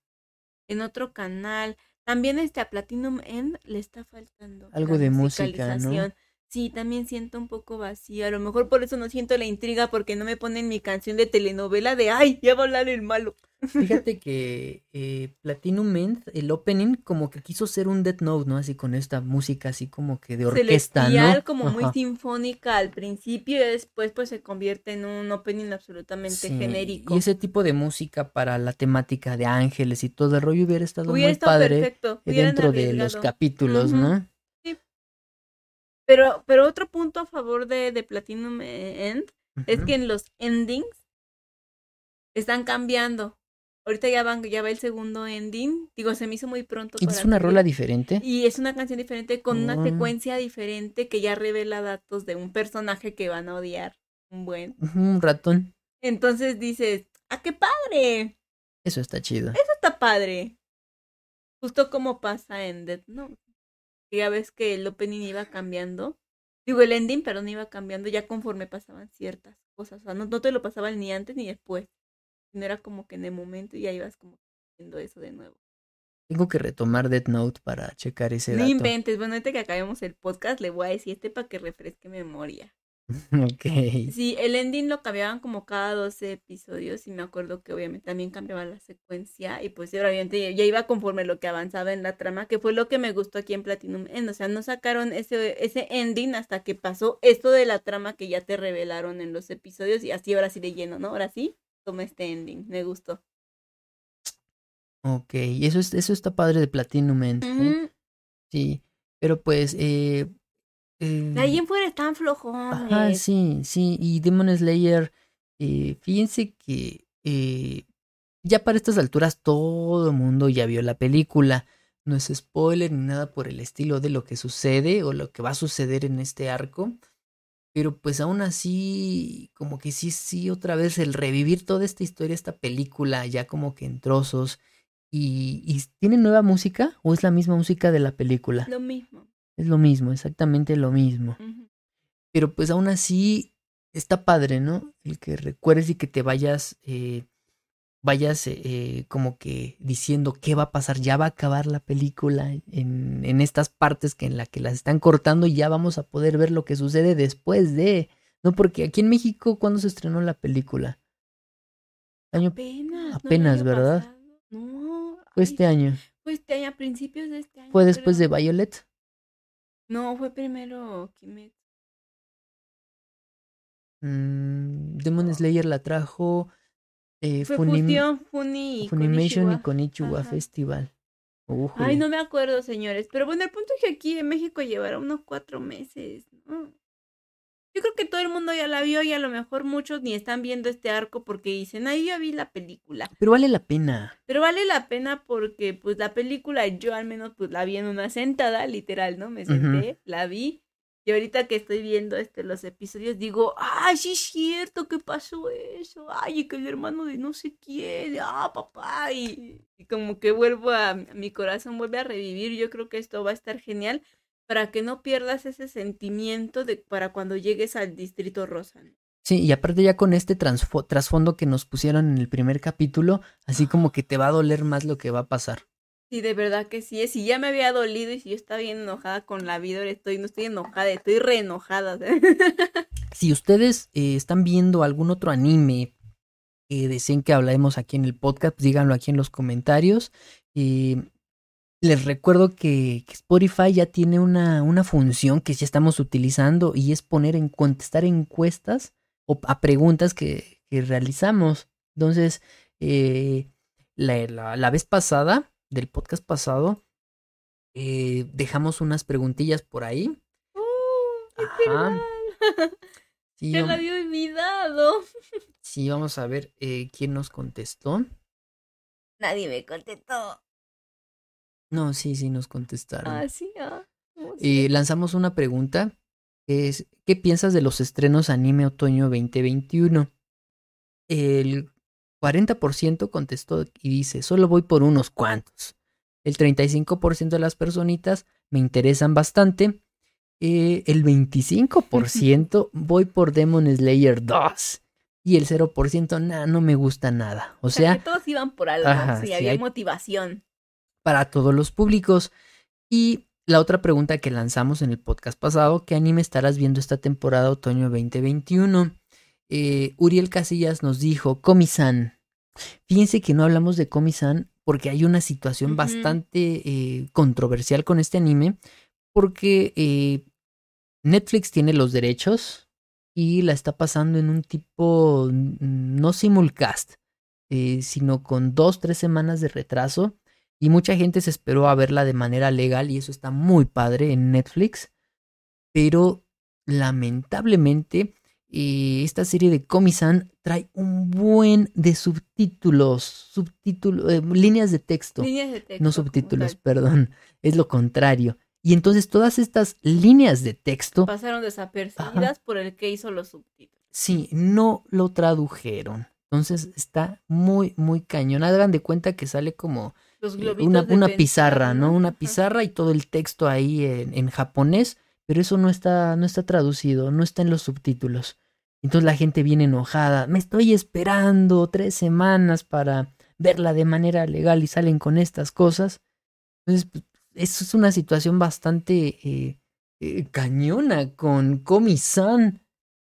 en otro canal. También este a Platinum End le está faltando. Algo de música, ¿no? Sí, también siento un poco vacío. A lo mejor por eso no siento la intriga, porque no me ponen mi canción de telenovela de ¡ay! Ya va a hablar el malo. Fíjate que eh, Platinum End, el opening, como que quiso ser un Death Note, ¿no? Así con esta música así como que de orquesta, Celestial, ¿no? como muy sinfónica al principio y después pues se convierte en un opening absolutamente Sí, genérico. Y ese tipo de música para la temática de ángeles y todo el rollo hubiera estado Hubiera muy estado padre perfecto. eh, dentro de los capítulos, Ujú. ¿no? Pero, pero otro punto a favor de, de Platinum eh, End es que en los endings están cambiando. Ahorita ya van, ya va el segundo ending. Digo, se me hizo muy pronto. Y para es una rola diferente. Y es una canción diferente con una Ah. secuencia diferente que ya revela datos de un personaje que van a odiar un buen. Un ratón. Entonces dices, ¡ah, qué padre! Eso está chido. Eso está padre. Justo como pasa en Death Note. Que Ya ves que el opening iba cambiando. Digo, el ending, perdón, iba cambiando ya conforme pasaban ciertas cosas. O sea, no, no te lo pasaban ni antes ni después. No era como que en el momento y ya ibas como haciendo eso de nuevo. Tengo que retomar Death Note para checar ese No dato. inventes. Bueno, ahorita que acabemos el podcast, le voy a decir este para que refresque memoria. ok. Sí, el ending lo cambiaban como cada 12 episodios y me acuerdo que obviamente también cambiaba la secuencia y pues obviamente ya iba conforme lo que avanzaba en la trama, que fue lo que me gustó aquí en Platinum End, o sea, no sacaron ese, ese ending hasta que pasó esto de la trama que ya te revelaron en los episodios y así ahora sí de lleno, ¿no? Ahora sí, toma este ending, me gustó. Ok, y eso, es, eso está padre de Platinum End, ¿eh? Sí, pero pues... Eh, eh, De ahí en fuera están flojones. Ajá, sí, sí, y Demon Slayer, eh, fíjense que eh, ya para estas alturas todo el mundo ya vio la película. No es spoiler ni nada por el estilo de lo que sucede o lo que va a suceder en este arco. Pero pues aún así, como que sí, sí, otra vez el revivir toda esta historia, esta película, ya como que en trozos. ¿Y, y tiene nueva música o es la misma música de la película? Lo mismo. Es lo mismo, exactamente lo mismo. Pero pues aún así está padre, ¿no? El que recuerdes y que te vayas, eh, vayas eh, como que diciendo qué va a pasar, ya va a acabar la película en, en estas partes que en la que las están cortando y ya vamos a poder ver lo que sucede después de, ¿no? Porque aquí en México, ¿cuándo se estrenó la película? Año, Apenas. apenas, ¿verdad? pasado. No. fue ay, este año, Fue este año, a principios de este año. fue después de. Violet. No, fue primero Kimetsu. Mm, Demon Slayer la trajo eh, Fue Funim- Funi y Funimation y. Konichiwa Ajá. Festival. Ujule. Ay, no me acuerdo, señores. Pero bueno, el punto es que aquí en México llevará unos cuatro meses. ¿no? Yo creo que todo el mundo ya la vio y a lo mejor muchos ni están viendo este arco porque dicen, yo ya vi la película. Pero vale la pena. Pero vale la pena porque, pues, la película yo al menos, pues, la vi en una sentada, literal, ¿no? Me senté, la vi. Y ahorita que estoy viendo este, los episodios, digo, ay, sí es cierto que pasó eso. Ay, y que el hermano de no sé quién, ah, papá. Y, y como que vuelvo a, mi corazón vuelve a revivir. Yo creo que esto va a estar genial para que no pierdas ese sentimiento de para cuando llegues al Distrito Rosa. ¿no? Sí, y aparte ya con este trasfondo que nos pusieron en el primer capítulo, así como que te va a doler más lo que va a pasar. Sí, de verdad que sí. Si ya me había dolido y si yo estaba bien enojada con la vida, ahora estoy, no estoy enojada, estoy re enojada. Si ustedes eh, están viendo algún otro anime que deseen que hablemos aquí en el podcast, díganlo aquí en los comentarios. Eh, les recuerdo que, que Spotify ya tiene una, una función que ya estamos utilizando y es poner en contestar encuestas o a preguntas que, que realizamos. Entonces, eh, la, la- la vez pasada, del podcast pasado, eh, dejamos unas preguntillas por ahí. Uh, Ajá. Sí, Ya lo vam- había olvidado. sí, vamos a ver eh, quién nos contestó. Nadie me contestó. No, sí, sí, nos contestaron. Ah, sí, ah. ¿cómo Eh, lanzamos una pregunta que es ¿qué piensas de los estrenos anime otoño 2021? El 40% contestó y dice, solo voy por unos cuantos. El 35% de las personitas me interesan bastante. Eh, el 25% voy por Demon Slayer 2. Y el 0% nah, no me gusta nada. O O sea, sea, que todos iban por algo. Ajá, sí, sí, había hay- motivación. Para todos los públicos. Y la otra pregunta que lanzamos en el podcast pasado, ¿qué anime estarás viendo esta temporada otoño 2021? Eh, Uriel Casillas nos dijo, Komi-san. Fíjense que no hablamos de Komi-san porque hay una situación bastante eh, controversial con este anime, porque eh, Netflix tiene los derechos y la está pasando en un tipo, no simulcast, sino con dos, tres semanas de retraso. Y mucha gente se esperó a verla de manera legal y eso está muy padre en Netflix. Pero lamentablemente eh, esta serie de Komi-san trae un buen de subtítulos, subtítulos, eh, líneas de texto, Líneas de texto no subtítulos, perdón, es lo contrario. Y entonces todas estas líneas de texto, Pasaron desapercibidas por el que hizo los subtítulos. sí, no lo tradujeron. Entonces está muy, muy cañón. Hagan de cuenta que sale como Los eh, globitos una, una pizarra, ¿no? Una pizarra y todo el texto ahí en, en japonés, pero eso no está, no está traducido, no está en los subtítulos. Entonces la gente viene enojada, me estoy esperando tres semanas para verla de manera legal y salen con estas cosas. Entonces, pues, eso es una situación bastante eh, eh, cañona con Komi-san,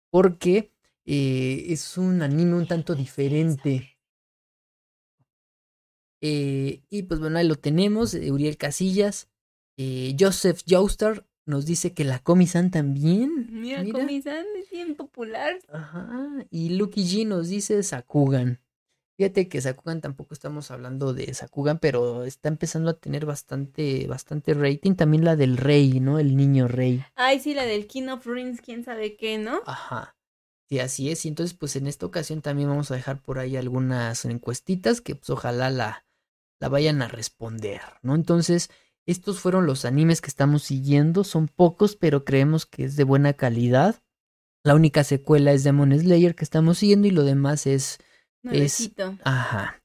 porque eh, es un anime un tanto diferente. Eh, y pues bueno, ahí lo tenemos, eh, Uriel Casillas. Eh, Joseph Joestar nos dice que la Komi-san también. Mira, Mira. Komi-san es bien popular. Ajá. Y Lucky G nos dice Sakugan. Fíjate que Sakugan tampoco estamos hablando de Sakugan, pero está empezando a tener bastante, bastante rating. También la del rey, ¿no? El niño rey. Ay, sí, la del King of Rings, quién sabe qué, ¿no? Ajá. Sí, así es. Y entonces, pues en esta ocasión también vamos a dejar por ahí algunas encuestitas que pues ojalá la, la vayan a responder, ¿no? Entonces, estos fueron los animes que estamos siguiendo. Son pocos, pero creemos que es de buena calidad. La única secuela es Demon Slayer que estamos siguiendo y lo demás es Nuevecito. Ajá.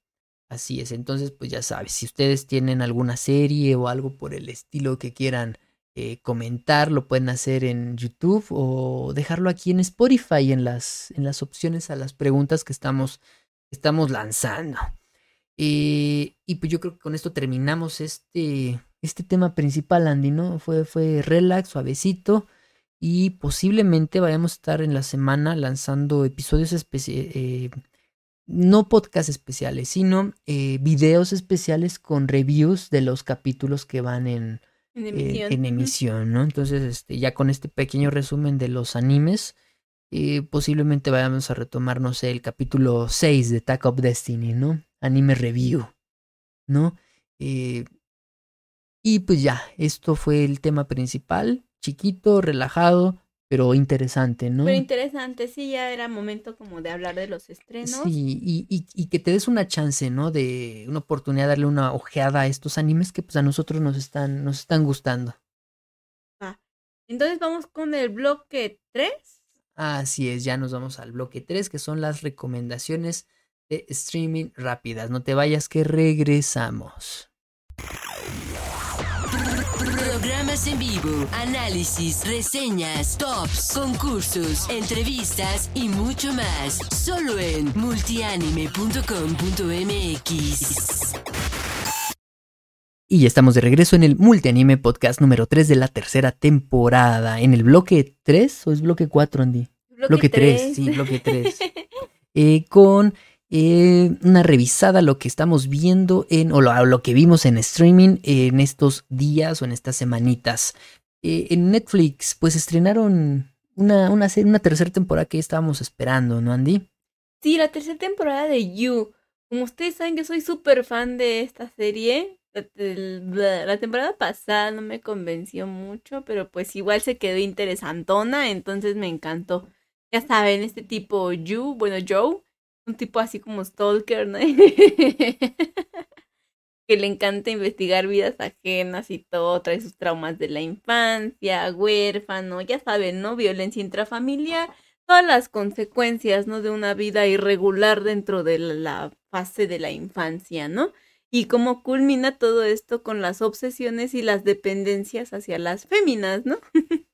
Así es. Entonces, pues ya sabes, si ustedes tienen alguna serie o algo por el estilo que quieran eh, comentar, lo pueden hacer en YouTube o dejarlo aquí en Spotify en las, en las opciones a las preguntas que estamos, estamos lanzando. Eh, y pues yo creo que con esto terminamos este, este tema principal, Andy, ¿no? Fue, fue relax, suavecito. Y posiblemente vayamos a estar en la semana lanzando episodios especiales no podcast especiales, sino eh, videos especiales con reviews de los capítulos que van en, En eh, en emisión, ¿no? Entonces, este, ya con este pequeño resumen de los animes, eh, posiblemente vayamos a retomar, no sé, el capítulo 6 de Attack of Destiny, ¿no? Anime review, ¿no? Eh, y pues ya, esto fue el tema principal, chiquito, relajado, pero interesante, ¿no? Pero interesante, sí, ya era momento como de hablar de los estrenos. Sí, y, y, y que te des una chance, ¿no? De una oportunidad de darle una ojeada a estos animes que pues a nosotros nos están, nos están gustando. Entonces vamos con el bloque 3. Así es, ya nos vamos al bloque 3, que son las recomendaciones de streaming rápidas. No te vayas que regresamos. Programas en vivo, análisis, reseñas, tops, concursos, entrevistas y mucho más. Solo en multianime.com.mx. Y ya estamos de regreso en el Multianime Podcast número 3 de la tercera temporada. En el bloque 3 o es bloque 4, Andy? Bloque 3, sí, bloque 3. eh, con eh, una revisada a lo que estamos viendo en, o lo, lo que vimos en streaming en estos días o en estas semanitas. Eh, en Netflix, pues estrenaron una, una, serie, una tercera temporada que estábamos esperando, ¿no, Andy? Sí, la tercera temporada de You. Como ustedes saben, yo soy súper fan de esta serie. La, la temporada pasada no me convenció mucho, pero pues igual se quedó interesantona, entonces me encantó. Ya saben, este tipo You, bueno, Joe, un tipo así como Stalker, ¿no? que le encanta investigar vidas ajenas y todo, trae sus traumas de la infancia, huérfano, ya saben, ¿no? Violencia intrafamiliar, todas las consecuencias, ¿no? De una vida irregular dentro de la fase de la infancia, ¿no? Y cómo culmina todo esto con las obsesiones y las dependencias hacia las féminas, ¿no?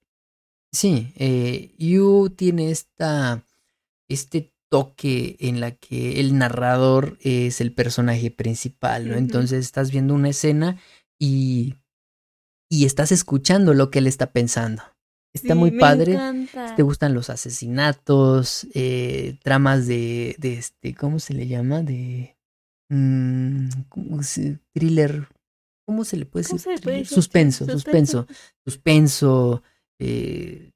sí, eh, Yu tiene esta, este toque en la que el narrador es el personaje principal, ¿no? Entonces estás viendo una escena y, y estás escuchando lo que él está pensando. Está muy padre. Te gustan los asesinatos, eh, tramas de, de este, ¿cómo se le llama? De mmm, thriller. ¿Cómo se le puede decir? Suspenso, suspenso, suspenso. Eh,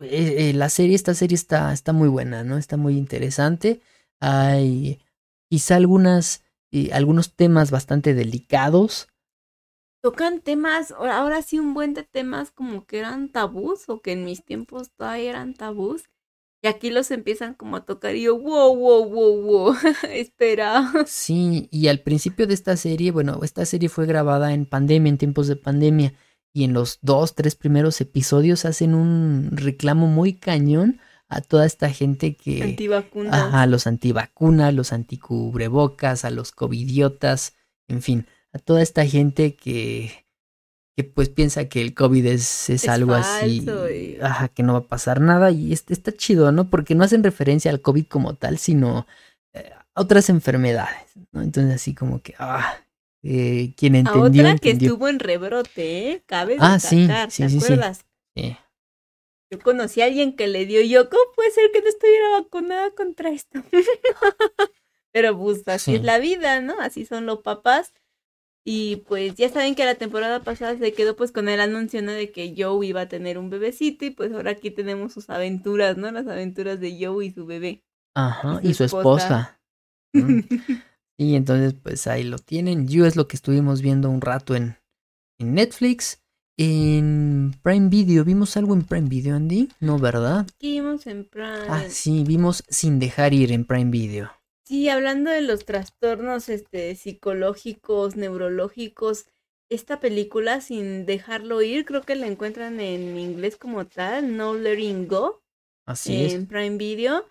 eh, eh, la serie, esta serie está, está muy buena, ¿no? Está muy interesante. Hay quizá algunas, eh, algunos temas bastante delicados. Tocan temas, ahora sí un buen de temas como que eran tabús o que en mis tiempos todavía eran tabús. Y aquí los empiezan como a tocar y yo, wow, wow, wow, wow, espera. Sí, y al principio de esta serie, bueno, esta serie fue grabada en pandemia, en tiempos de pandemia y en los dos, tres primeros episodios hacen un reclamo muy cañón a toda esta gente que... Antivacunas. A los antivacunas, los anticubrebocas, a los covidiotas, en fin, a toda esta gente que, que pues piensa que el COVID es, es, algo así, ajá, que no va a pasar nada y este, está chido, ¿no? Porque no hacen referencia al COVID como tal, sino eh, a otras enfermedades, ¿no? Entonces así como que, ah, eh, quien entendió. A otra que estuvo en rebrote, ¿eh? Cabe ah, destacar, sí, sí, ¿te acuerdas? Sí. Yo conocí a alguien que le dio yo, ¿cómo puede ser que no estuviera vacunada contra esto? Pero pues así es la vida, ¿no? Así son los papás. Y pues ya saben que la temporada pasada se quedó pues con el anuncio, ¿no? De que Joe iba a tener un bebecito y pues ahora aquí tenemos sus aventuras, ¿no? Las aventuras de Joe y su bebé. Ajá, y su, esposa. Y entonces, pues ahí lo tienen. You es lo que estuvimos viendo un rato en, en Netflix. En Prime Video, ¿vimos algo en Prime Video, Andy? No, ¿verdad? Vimos en Prime. Ah, sí, vimos Sin Dejar Ir en Prime Video. Sí, hablando de los trastornos este, psicológicos, neurológicos, esta película, Sin Dejarlo Ir, creo que la encuentran en inglés como tal, No Letting Go. Así es. En Prime Video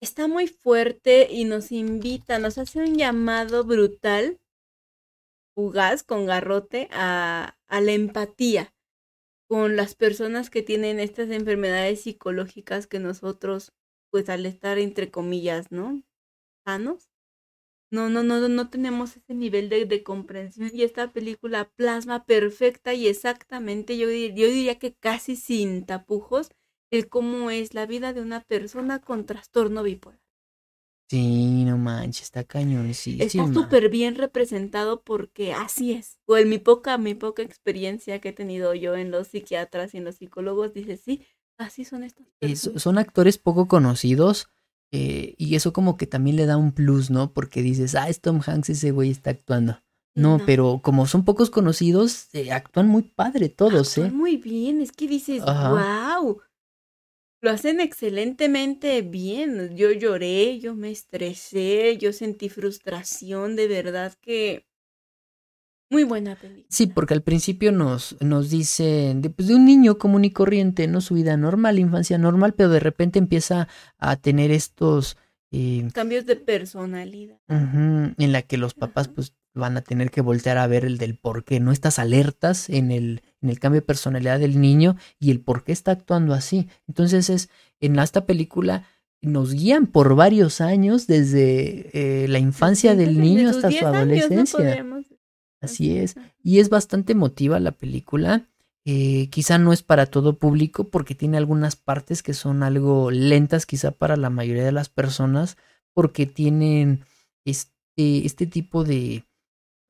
está muy fuerte y nos invita, nos hace un llamado brutal, fugaz, con garrote, a, a la empatía con las personas que tienen estas enfermedades psicológicas que nosotros, pues al estar entre comillas, ¿no? Sanos. No, no, no, no tenemos ese nivel de, de comprensión y esta película plasma perfecta y exactamente, yo, yo diría que casi sin tapujos, el cómo es la vida de una persona con trastorno bipolar. Sí, no manches, está cañón, sí. Está súper bien representado porque así es. O en mi poca, mi poca experiencia que he tenido yo en los psiquiatras y en los psicólogos, dice, sí, así son estos. son actores poco conocidos eh, y eso como que también le da un plus, ¿no? Porque dices, ah, es Tom Hanks, ese güey está actuando. No, pero como son pocos conocidos, eh, actúan muy padre todos, actúan ¿eh? Muy bien, es que dices, wow lo hacen excelentemente bien. Yo lloré, yo me estresé, yo sentí frustración, de verdad que muy buena película. Sí, porque al principio nos, nos dicen de, pues, de un niño común y corriente, ¿no? Su vida normal, infancia normal, pero de repente empieza a tener estos... Eh, Cambios de personalidad. en la que los papás pues van a tener que voltear a ver el del por qué, ¿no? Estas alertas en el, en el cambio de personalidad del niño y el por qué está actuando así. Entonces es, en esta película nos guían por varios años, desde eh, la infancia del niño hasta su adolescencia. Así es. Y es bastante emotiva la película. Eh, quizá no es para todo público porque tiene algunas partes que son algo lentas, quizá para la mayoría de las personas, porque tienen este, este tipo de,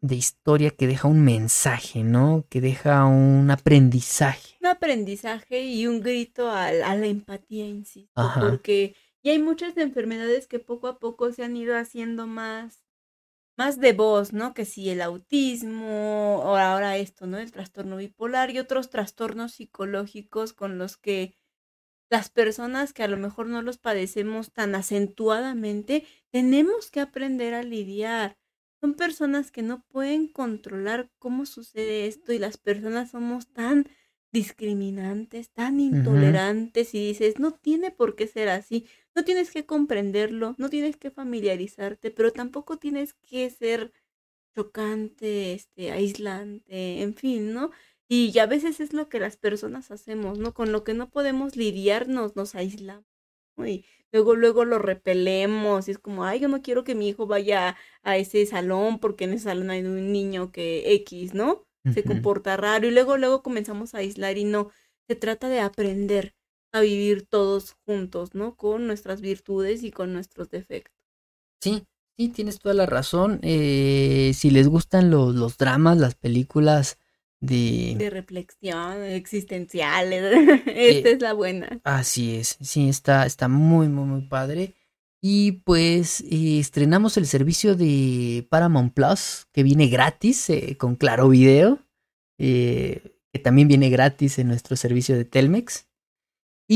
de historia que deja un mensaje, ¿no? Que deja un aprendizaje. Un aprendizaje y un grito a, la empatía, insisto, porque Y hay muchas enfermedades que poco a poco se han ido haciendo más, más de voz, ¿no? Que si el autismo, o ahora esto, ¿no? El trastorno bipolar y otros trastornos psicológicos con los que las personas que a lo mejor no los padecemos tan acentuadamente, tenemos que aprender a lidiar. Son personas que no pueden controlar cómo sucede esto y las personas somos tan discriminantes, tan intolerantes y dices, no tiene por qué ser así, no tienes que comprenderlo, no tienes que familiarizarte, pero tampoco tienes que ser chocante, este, aislante, en fin, ¿no? Y a veces es lo que las personas hacemos, ¿no? Con lo que no podemos lidiarnos, nos aislamos. Y luego, luego lo repelemos. Y es como, ay, yo no quiero que mi hijo vaya a ese salón porque en ese salón hay un niño que X, ¿no? Se comporta raro. Y luego, luego comenzamos a aislar y no. Se trata de aprender a vivir todos juntos, ¿no? Con nuestras virtudes y con nuestros defectos. Sí, sí, tienes toda la razón. Eh, si les gustan los, los dramas, las películas de... De reflexión, existenciales. Esta es la buena. Así es, sí, está, está muy, muy, muy padre. Y pues eh, estrenamos el servicio de Paramount Plus, que viene gratis eh, con Claro Video, que también viene gratis en nuestro servicio de Telmex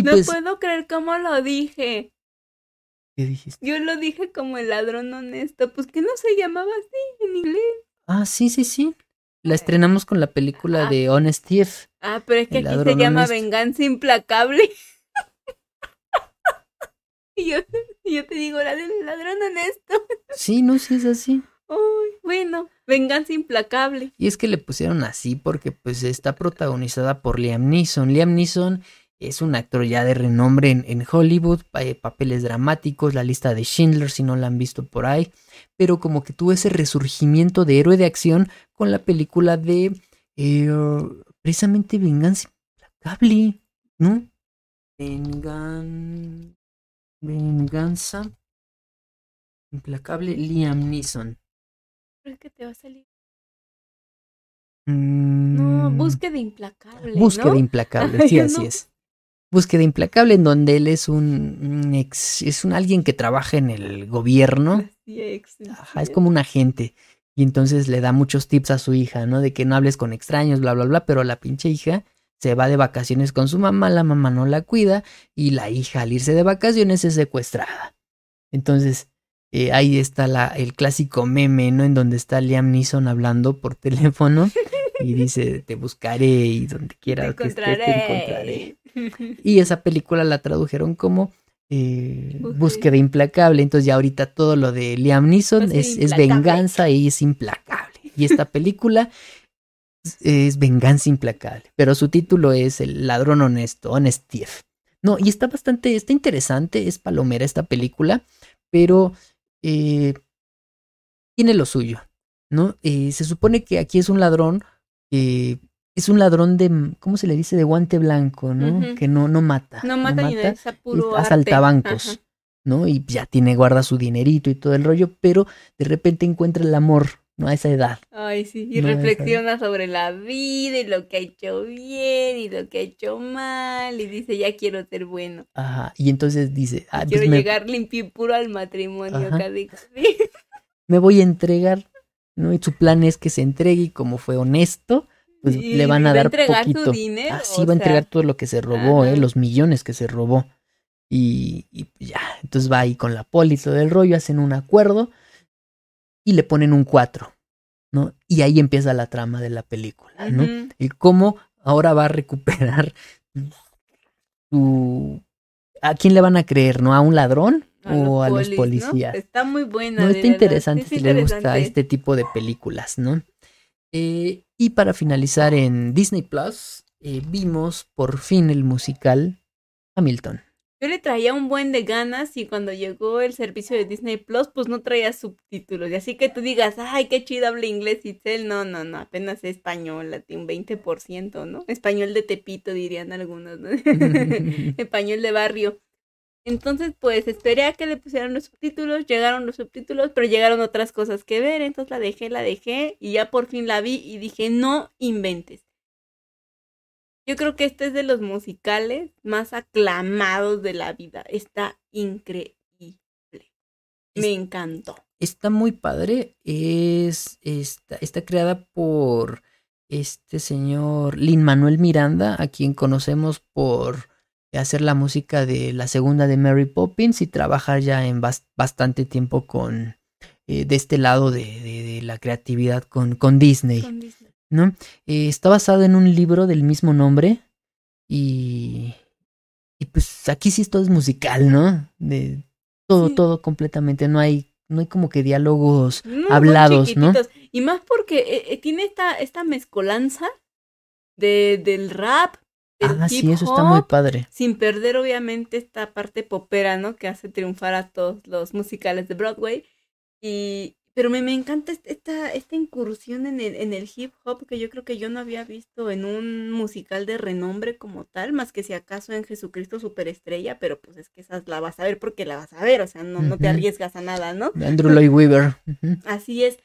no pues puedo creer cómo lo dije. ¿Qué dijiste? Yo lo dije como el ladrón honesto. Pues que no se llamaba así en inglés. Ah, sí, sí, sí. La estrenamos con la película ah. de Honest Thief. Ah, pero es que aquí se llama Venganza Implacable. y, yo, yo, te digo, la del ladrón honesto. sí, no, sí es así. Uy, bueno, Venganza Implacable. Y es que le pusieron así porque pues está protagonizada por Liam Neeson. Liam Neeson es un actor ya de renombre en, Hollywood, eh, papeles dramáticos, la lista de Schindler si no la han visto por ahí, pero como que tuvo ese resurgimiento de héroe de acción con la película de eh, precisamente Venganza Implacable, ¿no? Vengan... Venganza Implacable Liam Neeson. ¿Crees que te va a salir? No, mm. búsqueda implacable. Búsqueda implacable, sí, así es. Búsqueda implacable, en donde él es un, ex, es un alguien que trabaja en el gobierno. es como un agente. Y entonces le da muchos tips a su hija, ¿no? De que no hables con extraños, bla, bla, bla. Pero la pinche hija se va de vacaciones con su mamá, la mamá no la cuida y la hija al irse de vacaciones es secuestrada. Entonces, eh, ahí está la, el clásico meme, ¿no? En donde está Liam Neeson hablando por teléfono y dice, te buscaré y donde quiera que estés te encontraré. Y esa película la tradujeron como eh, Búsqueda Implacable. Entonces ya ahorita todo lo de Liam Neeson es, es, venganza y es implacable. Y esta película es venganza implacable. Pero su título es El ladrón honesto, Honest Thief. No, y está bastante, está interesante, es palomera esta película, pero eh, tiene lo suyo, ¿no? Eh, se supone que aquí es un ladrón que es un ladrón de, ¿cómo se le dice? De guante blanco, ¿no? Que no, no mata. No mata, ni de esa puro asalta bancos, ¿no? Y ya tiene, guarda su dinerito y todo el rollo, pero de repente encuentra el amor, ¿no? A esa edad. Ay, sí, y reflexiona sobre la vida y lo que ha hecho bien y lo que ha hecho mal y dice, ya quiero ser bueno. Ajá, y entonces dice, ah, quiero pues llegar limpio y puro al matrimonio, Me voy a entregar, ¿no? Y su plan es que se entregue y como fue honesto, pues le van a dar poquito. Así va a entregar todo lo que se robó, eh, los millones que se robó. Y, y, ya, entonces va ahí con la poli todo el rollo, hacen un acuerdo y le ponen un 4, ¿no? Y ahí empieza la trama de la película, ¿no? El cómo ahora va a recuperar su... ¿A quién le van a creer, no? ¿A un ladrón? O a los policías. Está muy buena. No, está interesante si les gusta este tipo de películas, ¿no? Eh, y para finalizar en Disney Plus, eh, vimos por fin el musical Hamilton. Yo le traía un buen de ganas y cuando llegó el servicio de Disney Plus, pues no traía subtítulos. Y así que tú digas, ay, qué chido habla inglés y él, no, no, no, apenas es español, un 20%, ¿no? Español de Tepito, dirían algunos, ¿no? español de barrio. Entonces, pues esperé a que le pusieran los subtítulos, llegaron los subtítulos, pero llegaron otras cosas que ver, entonces la dejé, la dejé y ya por fin la vi y dije, no inventes. Yo creo que este es de los musicales más aclamados de la vida. Está increíble. Me encantó. Está muy padre. Es, está, está creada por este señor Lin Manuel Miranda, a quien conocemos por hacer la música de la segunda de Mary Poppins y trabajar ya en bastante tiempo con eh, de este lado de, de, la creatividad con, con Disney. ¿no? Eh, está basado en un libro del mismo nombre y, y pues aquí sí todo es musical, ¿no? De todo, todo completamente, no hay no hay como que diálogos hablados, ¿no? Y más porque eh, tiene esta, esta mezcolanza de, del rap, ah, sí, eso está muy padre. Sin perder, obviamente, esta parte popera, ¿no? Que hace triunfar a todos los musicales de Broadway. Y, pero me, me encanta esta, esta incursión en el, en el hip hop que yo creo que yo no había visto en un musical de renombre como tal, más que si acaso en Jesucristo Superestrella, pero pues es que esa la vas a ver porque la vas a ver, o sea, no, no te arriesgas a nada, ¿no? Andrew Lloyd Weaver. Así es.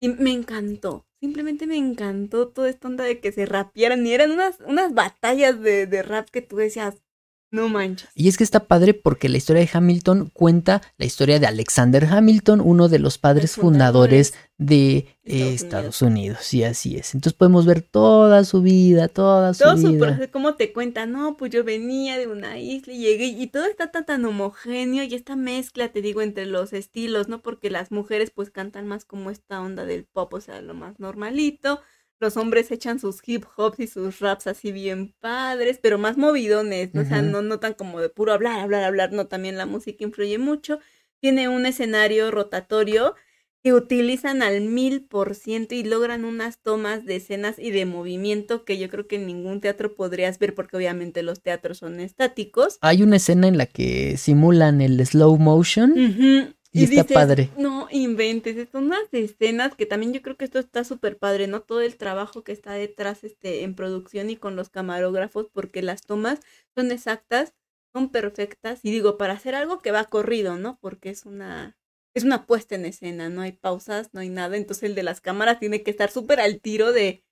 Y me encantó, simplemente me encantó toda esta onda de que se rapearan y eran unas, unas batallas de, de rap que tú decías, no manches. Y es que está padre porque la historia de Hamilton cuenta la historia de Alexander Hamilton, uno de los padres fundadores de Estados, Unidos. Y así es. Entonces podemos ver toda su vida, toda su todo vida. Su cómo te cuenta, no, pues yo venía de una isla y llegué y todo está tan, tan homogéneo y esta mezcla, te digo, entre los estilos, ¿no? Porque las mujeres pues cantan más como esta onda del pop, o sea, lo más normalito los hombres echan sus hip hops y sus raps así bien padres, pero más movidones, ¿no? o sea, no, no tan como de puro hablar, hablar, hablar, no, también la música influye mucho. Tiene un escenario rotatorio que utilizan al mil por ciento y logran unas tomas de escenas y de movimiento que yo creo que en ningún teatro podrías ver porque obviamente los teatros son estáticos. Hay una escena en la que simulan el slow motion. Y, está padre. No inventes, son unas escenas que también yo creo que esto está súper padre, ¿no? Todo el trabajo que está detrás este, en producción y con los camarógrafos, porque las tomas son exactas, son perfectas, y digo, para hacer algo que va corrido, ¿no? Porque es una, es una puesta en escena, no hay pausas, no hay nada, entonces el de las cámaras tiene que estar súper al tiro de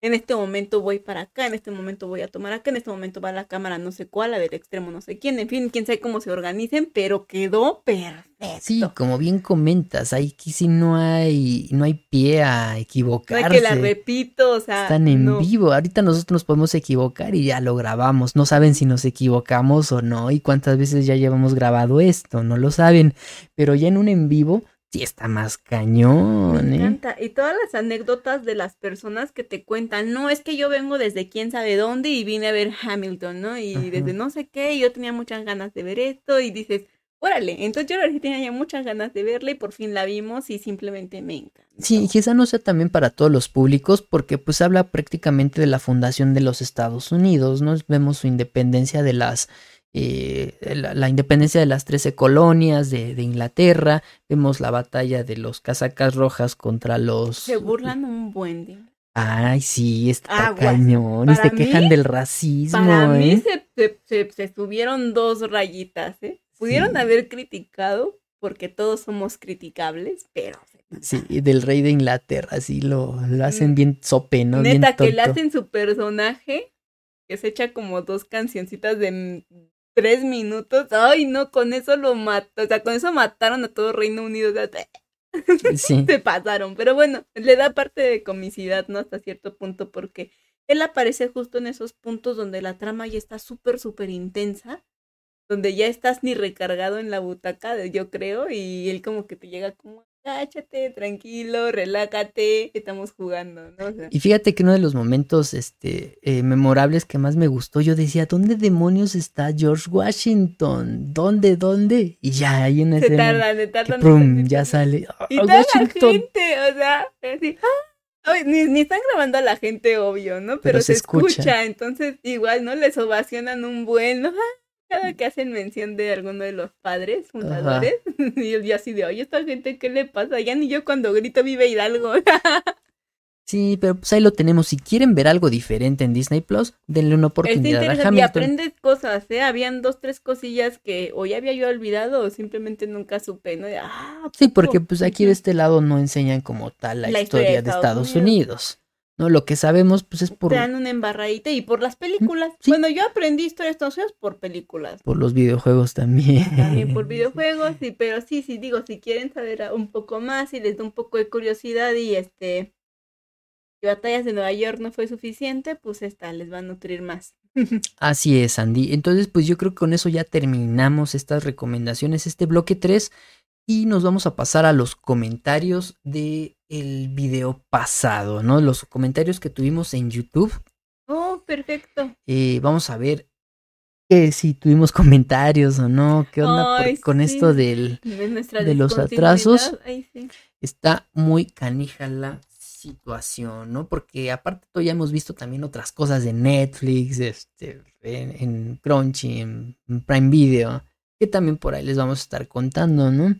en este momento voy para acá, en este momento voy a tomar acá, en este momento va la cámara no sé cuál, la del extremo no sé quién, en fin, quién sabe cómo se organicen, pero quedó perfecto. Sí, como bien comentas, ahí sí no hay, no hay pie a equivocarse. No hay que la repito, o sea. Están en vivo, ahorita nosotros nos podemos equivocar y ya lo grabamos, no saben si nos equivocamos o no y cuántas veces ya llevamos grabado esto, no lo saben, pero ya en un en vivo sí está más cañón. Me ¿eh? encanta. Y todas las anécdotas de las personas que te cuentan, no, es que yo vengo desde quién sabe dónde y vine a ver Hamilton, ¿no? Y desde no sé qué, y yo tenía muchas ganas de ver esto y dices, órale, entonces yo sí tenía ya muchas ganas de verla y por fin la vimos y simplemente me encanta. Sí, quizá no sea también para todos los públicos porque pues habla prácticamente de la fundación de los Estados Unidos, ¿no? Vemos su independencia de las eh, la, independencia de las trece colonias de, Inglaterra, vemos la batalla de los casacas rojas contra los... Se burlan un buen día. Ay, sí, está cañón. Y se quejan del racismo. Para mí ¿eh? se, se, se, subieron dos rayitas, ¿eh? Pudieron haber criticado, porque todos somos criticables, pero... Sí, del rey de Inglaterra, sí, lo, lo hacen mm. bien sope, ¿no? Neta, que le hacen su personaje, que se echa como dos cancioncitas de tres minutos. Ay, no, con eso lo mató. O sea, con eso mataron a todo Reino Unido. se pasaron. Pero bueno, le da parte de comicidad, ¿no? Hasta cierto punto, porque él aparece justo en esos puntos donde la trama ya está súper, súper intensa. Donde ya estás ni recargado en la butaca, yo creo, y él como que te llega como cáchate, tranquilo, relájate, estamos jugando, ¿no? y fíjate que uno de los momentos este, eh, memorables que más me gustó, yo decía, ¿dónde demonios está George Washington? ¿Dónde, dónde? Y ya, hay una se tardan, se tardan. ya sale. y toda la gente, o sea, así, ¡ah! ni, ni, están grabando a la gente, obvio, ¿no? Pero, se, escucha. entonces igual, ¿no? Les ovacionan un buen, ¿no? ¡Ah! Cada que hacen mención de alguno de los padres fundadores, y el día así de, oye, esta gente, ¿qué le pasa? Ya ni yo cuando grito vive Hidalgo. sí, pero pues ahí lo tenemos. Si quieren ver algo diferente en Disney Plus, denle una oportunidad a Hamilton. Y aprendes cosas, ¿eh? Habían dos, tres cosillas que o ya había yo olvidado o simplemente nunca supe, ¿no? ah, sí, porque pues aquí de este lado no enseñan como tal la, historia, de Estados, Unidos. ¿No? Lo que sabemos, pues es por, Te dan una embarradita y por las películas. Sí. Bueno, yo aprendí historias tonseas por películas. por los videojuegos también. También por videojuegos, sí, pero sí, sí, digo, si quieren saber un poco más y les da un poco de curiosidad y este y batallas de Nueva York no fue suficiente, pues esta les va a nutrir más. Así es, Andy. Entonces, pues yo creo que con eso ya terminamos estas recomendaciones, este bloque 3, y nos vamos a pasar a los comentarios del el video pasado, ¿no? Los comentarios que tuvimos en YouTube. Oh, perfecto. Eh, vamos a ver que si tuvimos comentarios o no, qué onda por- con esto del... De, los atrasos. ay, sí. Está muy canija la situación, ¿no? Porque aparte ya hemos visto también otras cosas de Netflix, este, en, en Crunchy, en, en Prime Video, que también por ahí les vamos a estar contando, ¿no?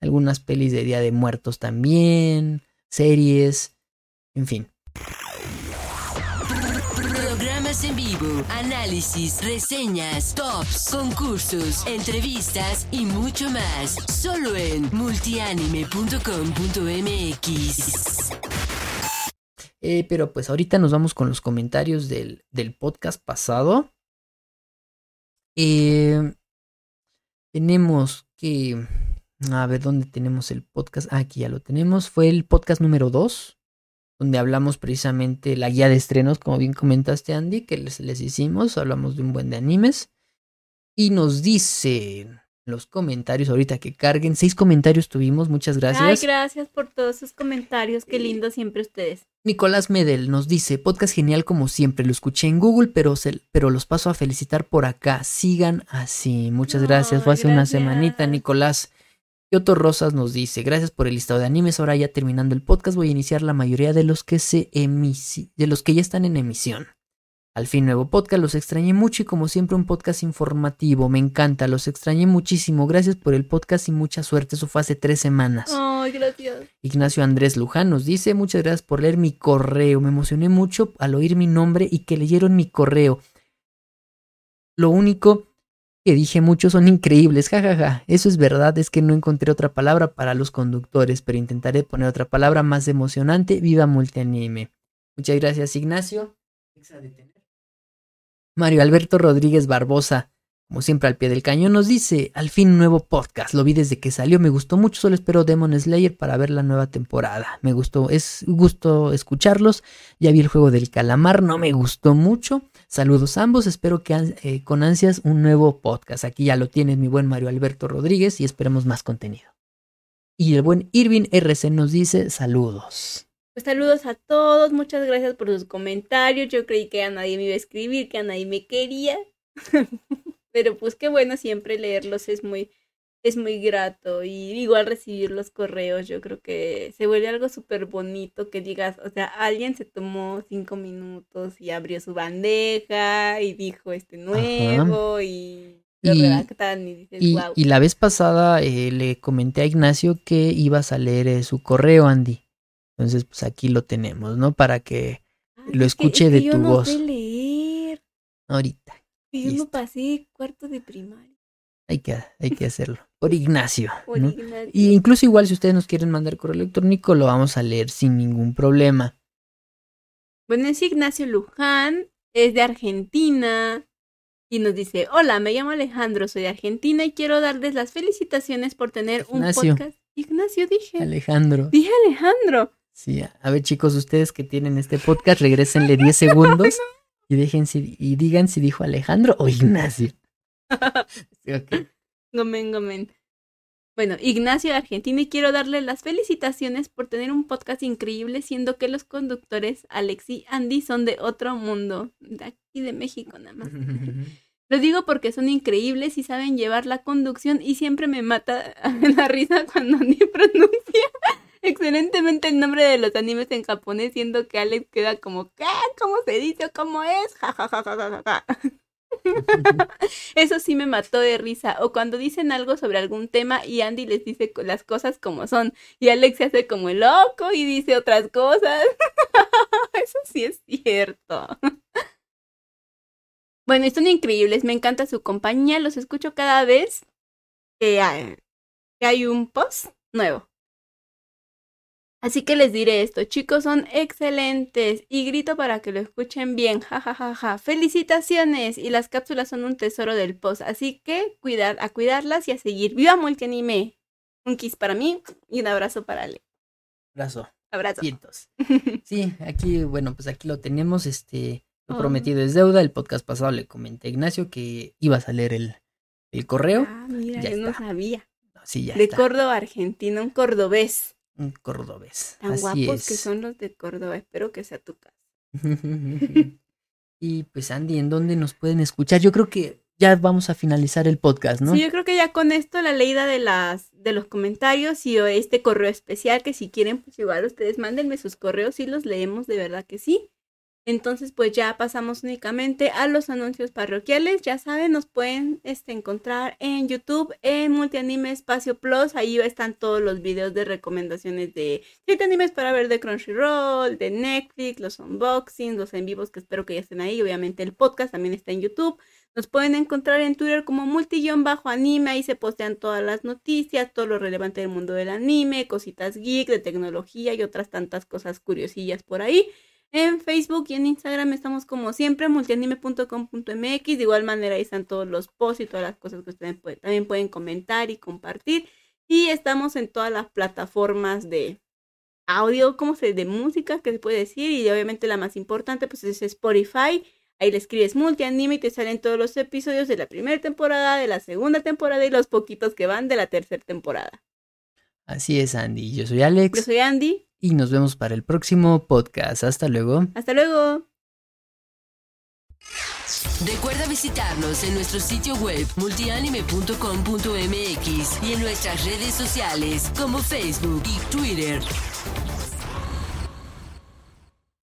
Algunas pelis de Día de Muertos también, series, en fin. Programas en vivo, análisis, reseñas, tops, concursos, entrevistas y mucho más. Solo en multianime.com.mx. Eh, pero pues ahorita nos vamos con los comentarios del, del podcast pasado. Eh, tenemos que... A ver, ¿dónde tenemos el podcast? Ah, aquí ya lo tenemos. Fue el podcast número 2, donde hablamos precisamente la guía de estrenos, como bien comentaste Andy, que les, les hicimos. Hablamos de un buen de animes. Y nos dicen los comentarios ahorita que carguen. Seis comentarios tuvimos, muchas gracias. Ay, gracias por todos sus comentarios. Qué lindo siempre ustedes. Nicolás Medel nos dice, podcast genial como siempre, lo escuché en Google, pero, se- pero los paso a felicitar por acá. Sigan así. Muchas gracias. Fue hace una semanita, Nicolás. Kyoto Rosas nos dice, gracias por el listado de animes. Ahora ya terminando el podcast, voy a iniciar la mayoría de los que se emisi- de los que ya están en emisión. Al fin, nuevo podcast, los extrañé mucho y como siempre un podcast informativo. Me encanta, los extrañé muchísimo. Gracias por el podcast y mucha suerte. Eso fue hace tres semanas. Ay, gracias. Ignacio Andrés Luján nos dice, muchas gracias por leer mi correo. Me emocioné mucho al oír mi nombre y que leyeron mi correo. Lo único que dije mucho son increíbles, jajaja. Eso es verdad, es que no encontré otra palabra para los conductores, pero intentaré poner otra palabra más emocionante. Viva multianime. Muchas gracias, Ignacio. Mario Alberto Rodríguez Barbosa, como siempre al pie del cañón, nos dice, al fin nuevo podcast, lo vi desde que salió, me gustó mucho, solo espero Demon Slayer para ver la nueva temporada. Me gustó, es gusto escucharlos, ya vi el juego del calamar, no me gustó mucho. Saludos a ambos, espero que eh, con ansias un nuevo podcast. Aquí ya lo tienes mi buen Mario Alberto Rodríguez y esperemos más contenido. Y el buen Irving RC nos dice saludos. Pues saludos a todos, muchas gracias por sus comentarios. Yo creí que a nadie me iba a escribir, que a nadie me quería. Pero pues qué bueno siempre leerlos, es muy, es muy grato. Y igual recibir los correos, yo creo que se vuelve algo súper bonito que digas, o sea, alguien se tomó cinco minutos y abrió su bandeja y dijo este nuevo y lo Y- redactan y dices, Y, wow. y la vez pasada eh, le comenté a Ignacio que ibas a leer eh, su correo, Andy. Entonces, pues aquí lo tenemos, ¿no? Para que lo escuché de tu no voz. sé leer. ahorita Yo no pasé cuarto de primaria. Hay que, hay que hacerlo. Por Ignacio. Por ¿no? Ignacio. Y incluso igual si ustedes nos quieren mandar correo electrónico, lo vamos a leer sin ningún problema. Bueno, es Ignacio Luján, es de Argentina y nos dice, hola, me llamo Alejandro, soy de Argentina y quiero darles las felicitaciones por tener Ignacio. un podcast. Ignacio dije. Alejandro. Dije Alejandro. Sí, a ver chicos, ustedes que tienen este podcast, regrésenle 10 segundos y dejen si, y digan si dijo Alejandro o Ignacio. Sí. Gomen, gomen. Bueno, Ignacio de Argentina y quiero darle las felicitaciones por tener un podcast increíble, siendo que los conductores Alex y Andy son de otro mundo, de aquí de México nada más. Lo digo porque son increíbles y saben llevar la conducción y siempre me mata la risa cuando Andy pronuncia excelentemente el nombre de los animes en japonés, siendo que Alex queda como, ¿qué? ¿Cómo se dice? ¿Cómo es? Ja, ja, ja, ja, ja, ja. Eso sí me mató de risa. O cuando dicen algo sobre algún tema y Andy les dice las cosas como son. Y Alex se hace como el loco y dice otras cosas. Eso sí es cierto. Bueno, y son increíbles. Me encanta su compañía. Los escucho cada vez que hay un post nuevo. Así que les diré esto, chicos, son excelentes y grito para que lo escuchen bien, jajajaja. Felicitaciones y las cápsulas son un tesoro del post, así que cuidar, a cuidarlas y a seguir. ¡Viva Multianime! Un kiss para mí y un abrazo para Ale. Abrazo. Abrazo. Cientos. Sí, aquí, bueno, pues aquí lo tenemos, este, lo Oh. prometido es deuda. El podcast pasado le comenté a Ignacio que ibas a leer el, el correo. Ah, mira, Ya yo no sabía. Sí, ya de está. Córdoba, Argentina, un cordobés. Un cordobés. Tan Así guapos es. que son los de Córdoba. Espero que sea tu caso. y pues Andy, ¿en dónde nos pueden escuchar? Yo creo que ya vamos a finalizar el podcast, ¿no? Sí, yo creo que ya con esto la leída de las de los comentarios y este correo especial que si quieren pues igual ustedes mándenme sus correos y los leemos de verdad que sí. Entonces pues ya pasamos únicamente a los anuncios parroquiales. Ya saben, nos pueden este, encontrar en YouTube en Multianime Espacio Plus. Ahí están todos los videos de recomendaciones de siete animes para ver de Crunchyroll, de Netflix, los unboxings, los en vivos que espero que ya estén ahí. Obviamente el podcast también está en YouTube. Nos pueden encontrar en Twitter como multi-anime, ahí se postean todas las noticias, todo lo relevante del mundo del anime, cositas geek, de tecnología y otras tantas cosas curiosillas por ahí. En Facebook y en Instagram estamos como siempre, multianime.com.mx. De igual manera ahí están todos los posts y todas las cosas que ustedes pueden- también pueden comentar y compartir. Y estamos en todas las plataformas de audio, ¿cómo se de música que se puede decir? Y obviamente la más importante pues es Spotify. Ahí le escribes multianime y te salen todos los episodios de la primera temporada, de la segunda temporada y los poquitos que van de la tercera temporada. Así es, Andy. Yo soy Alex Yo soy Andy. Y nos vemos para el próximo podcast. Hasta luego. Hasta luego. Recuerda visitarnos en nuestro sitio web multianime.com.mx y en nuestras redes sociales como Facebook y Twitter.